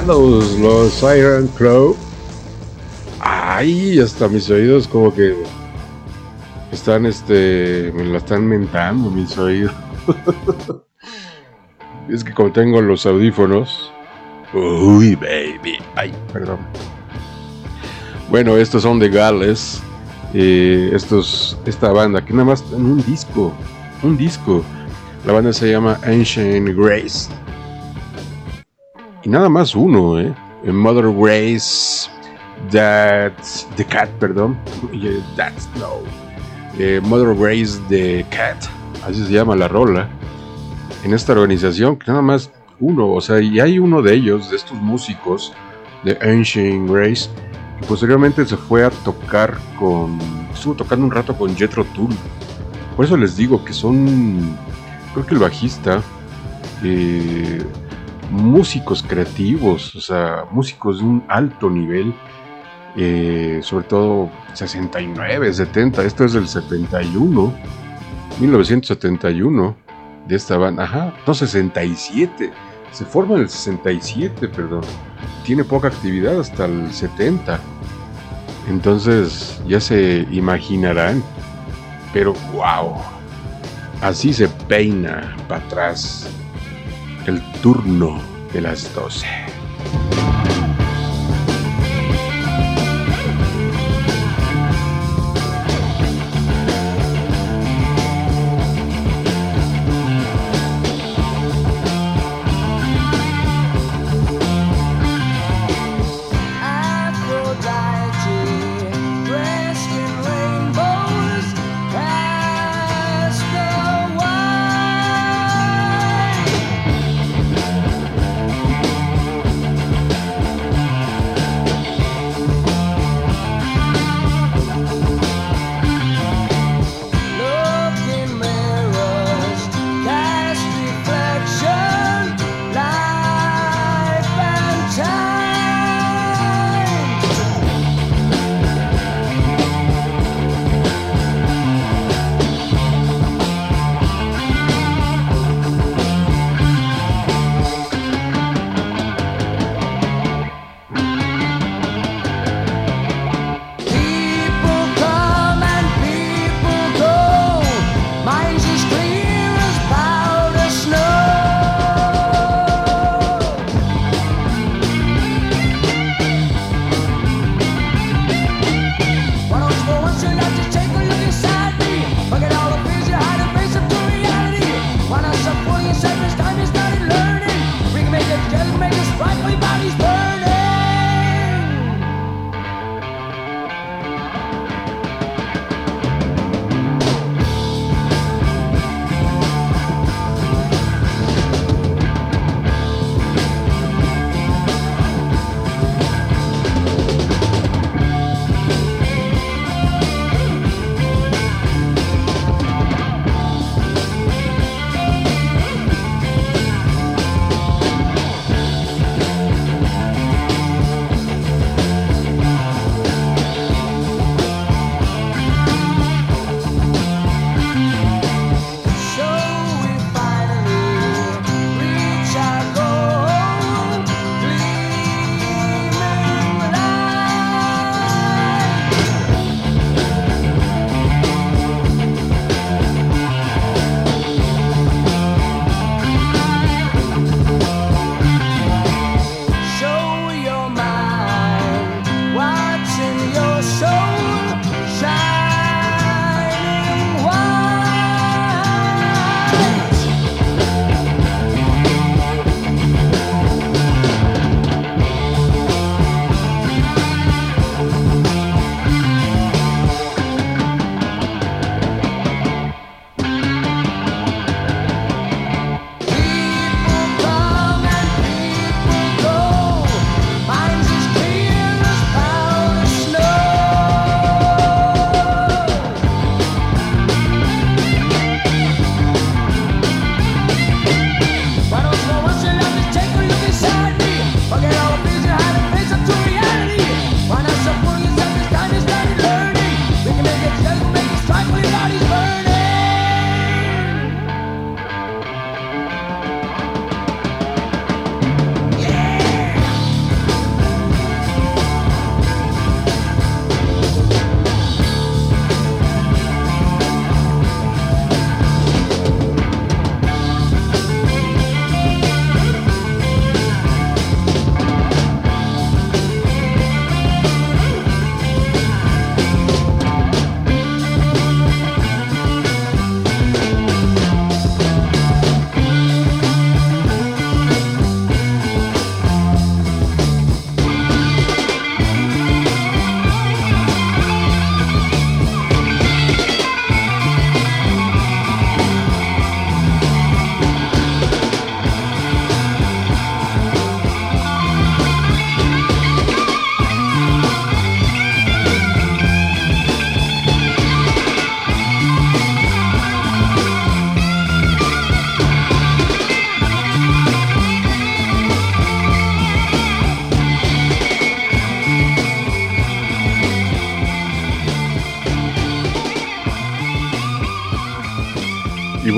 los Iron Crow. Ay, hasta mis oídos como que están, este, me la están mentando mis oídos. <laughs> es que como tengo los audífonos. Uy, baby. Ay, perdón. Bueno, estos son de Gales. Eh, estos, esta banda que nada más en un disco. Un disco. La banda se llama Ancient Grace. Y nada más uno, ¿eh? Mother Grace. That's the Cat, perdón. That's no. Eh, Mother Grace the Cat. Así se llama la rola. En esta organización, que nada más uno, o sea, y hay uno de ellos, de estos músicos de Ancient Grace, que posteriormente se fue a tocar con. Estuvo tocando un rato con Jethro Tull. Por eso les digo que son. Creo que el bajista. Eh, músicos creativos, o sea, músicos de un alto nivel, eh, sobre todo 69, 70, esto es del 71, 1971 de esta banda, ajá, no 67, se forma en el 67, perdón, tiene poca actividad hasta el 70, entonces ya se imaginarán, pero wow, así se peina para atrás el turno de las 12.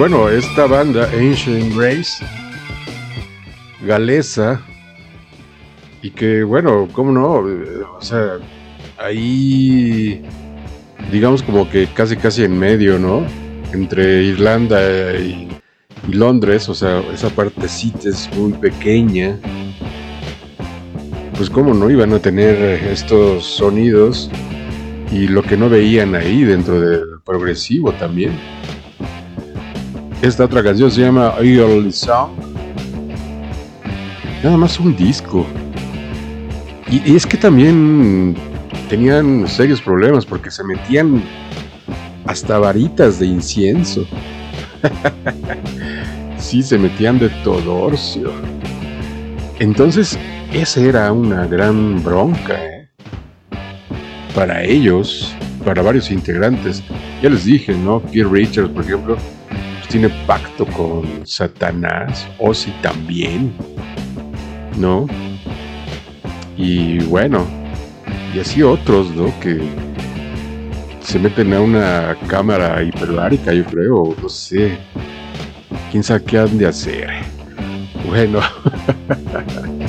Bueno, esta banda, Ancient Race, galesa, y que bueno, cómo no, o sea, ahí digamos como que casi casi en medio, ¿no? Entre Irlanda y, Londres, o sea, esa partecita es muy pequeña. Pues cómo no iban a tener estos sonidos y lo que no veían ahí dentro del progresivo también. Esta otra canción se llama Early Song. Nada más un disco. Y, es que también tenían serios problemas porque se metían hasta varitas de incienso. <laughs> sí, se metían de todorcio. Entonces, esa era una gran bronca ¿eh? para ellos, para varios integrantes. Ya les dije, ¿no? Keith Richards, por ejemplo, tiene pacto con Satanás, Ozzy también, ¿no? Y bueno, y así otros, ¿no? Que se meten a una cámara hiperbárica, yo creo, no sé. ¿Quién sabe qué han de hacer? Bueno. <laughs>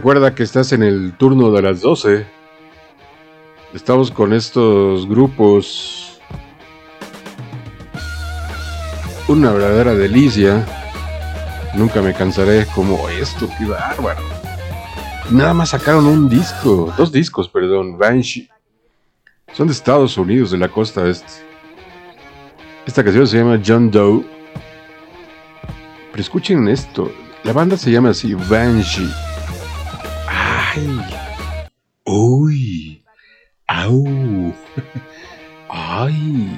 Recuerda que estás en el turno de las 12. Estamos con estos grupos. Una verdadera delicia. Nunca me cansaré como esto, qué bárbaro. Nada más sacaron un disco, dos discos, perdón, Banshee. Son de Estados Unidos, de la costa este. Esta canción se llama John Doe. Pero escuchen esto, la banda se llama así, Banshee. ¡Ay! ¡Uy! ¡Au! <laughs> ¡Ay!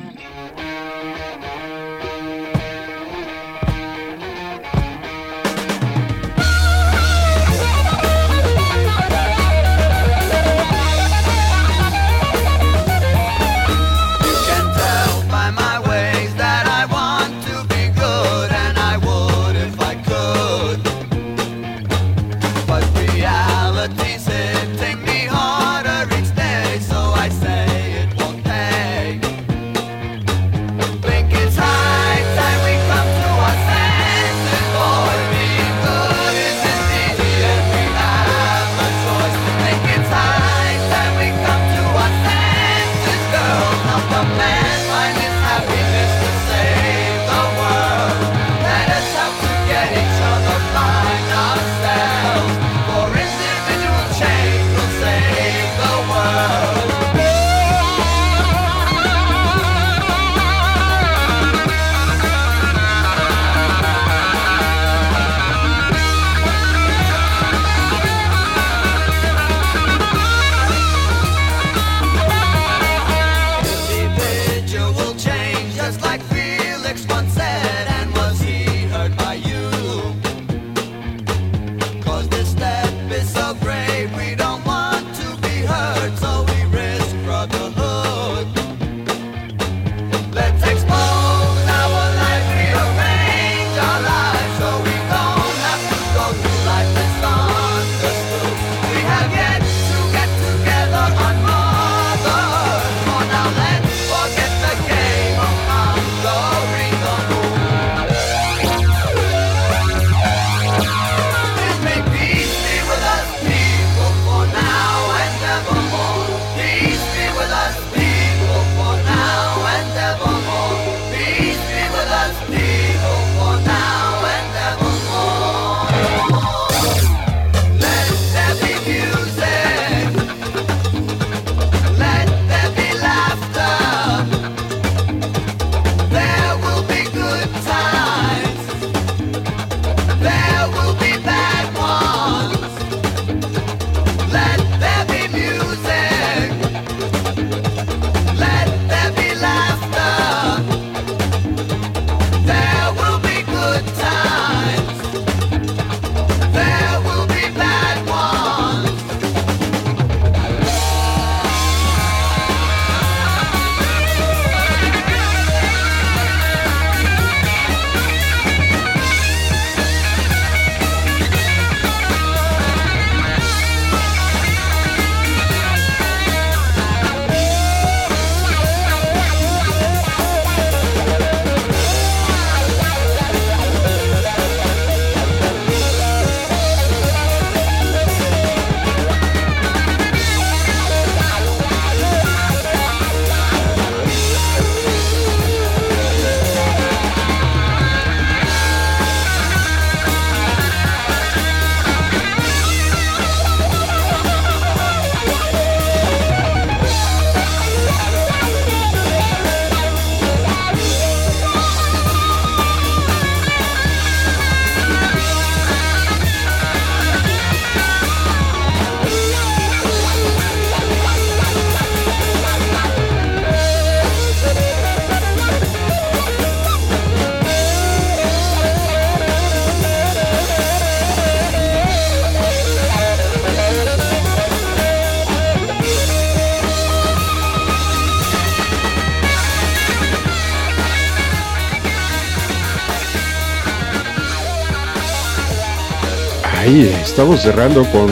Estamos cerrando con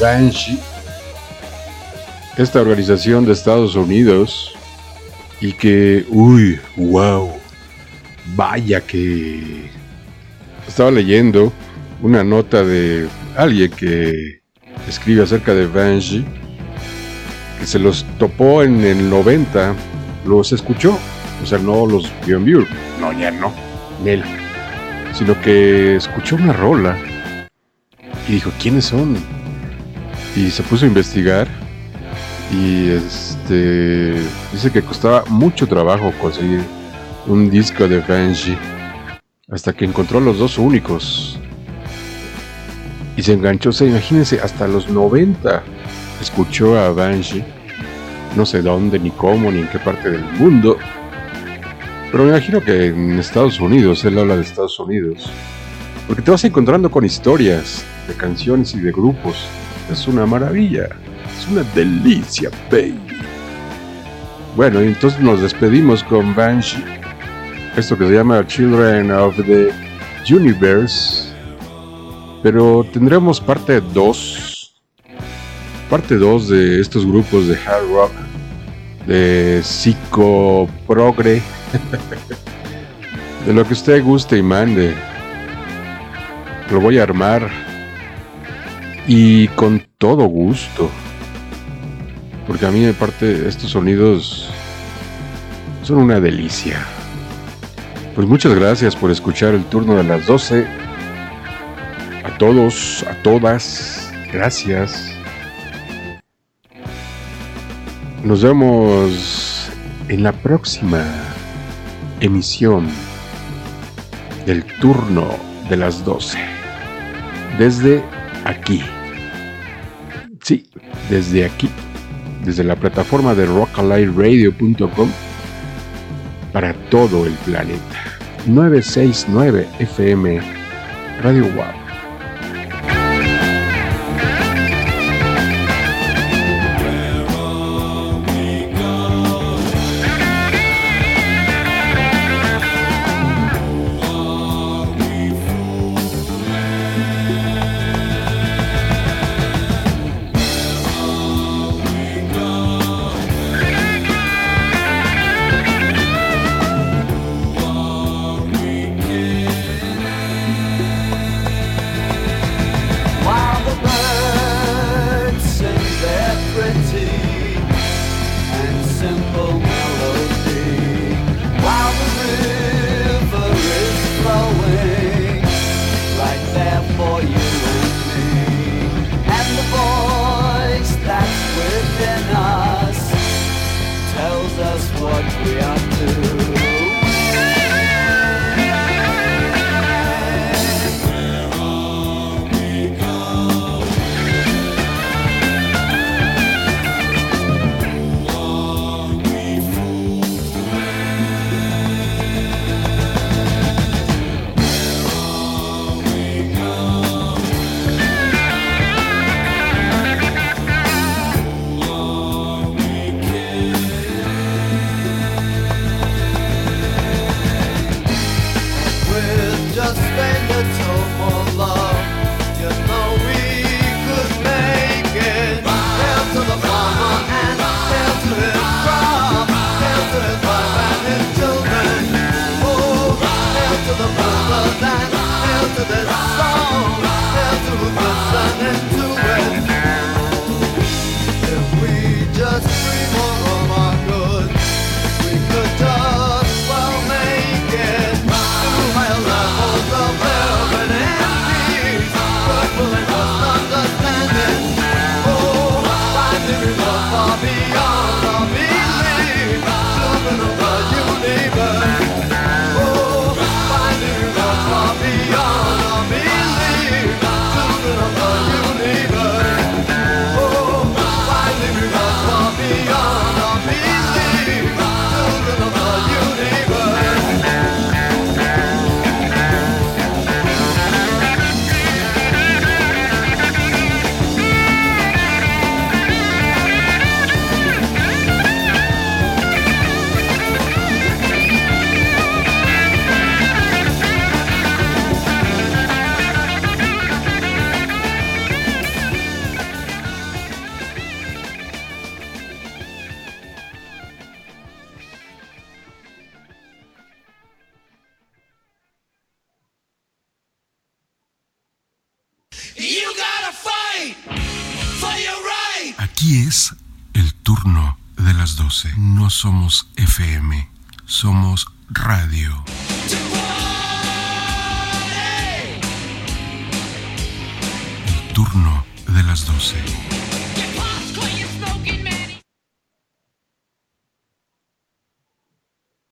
Banshee, esta organización de Estados Unidos, y que, uy, wow, vaya que estaba leyendo una nota de alguien que escribe acerca de Banshee, que se los topó en el 90, los escuchó, o sea, no los vio en vivo, no, ya no, él, sino que escuchó una rola y dijo, ¿quiénes son? Y se puso a investigar. Y este dice que costaba mucho trabajo conseguir un disco de Banshee hasta que encontró los dos únicos. Y se enganchó, se imagínense, hasta los 90 escuchó a Banshee, no sé dónde, ni cómo, ni en qué parte del mundo, pero me imagino que en Estados Unidos, él habla de Estados Unidos, porque te vas encontrando con historias de canciones y de grupos, es una maravilla, es una delicia, baby. Bueno, entonces nos despedimos con Banshee, esto que se llama Children of the Universe pero tendremos parte 2. Parte 2 de estos grupos de hard rock, de psicoprogre, <laughs> de lo que usted guste y mande. Lo voy a armar y con todo gusto. Porque a mí, aparte, estos sonidos son una delicia. Pues muchas gracias por escuchar el turno de las 12 a todos, a todas, gracias. Nos vemos en la próxima emisión del turno de las 12. Desde aquí. Sí, desde aquí. Desde la plataforma de rockaliveradio.com para todo el planeta. 969 FM Radio Wow.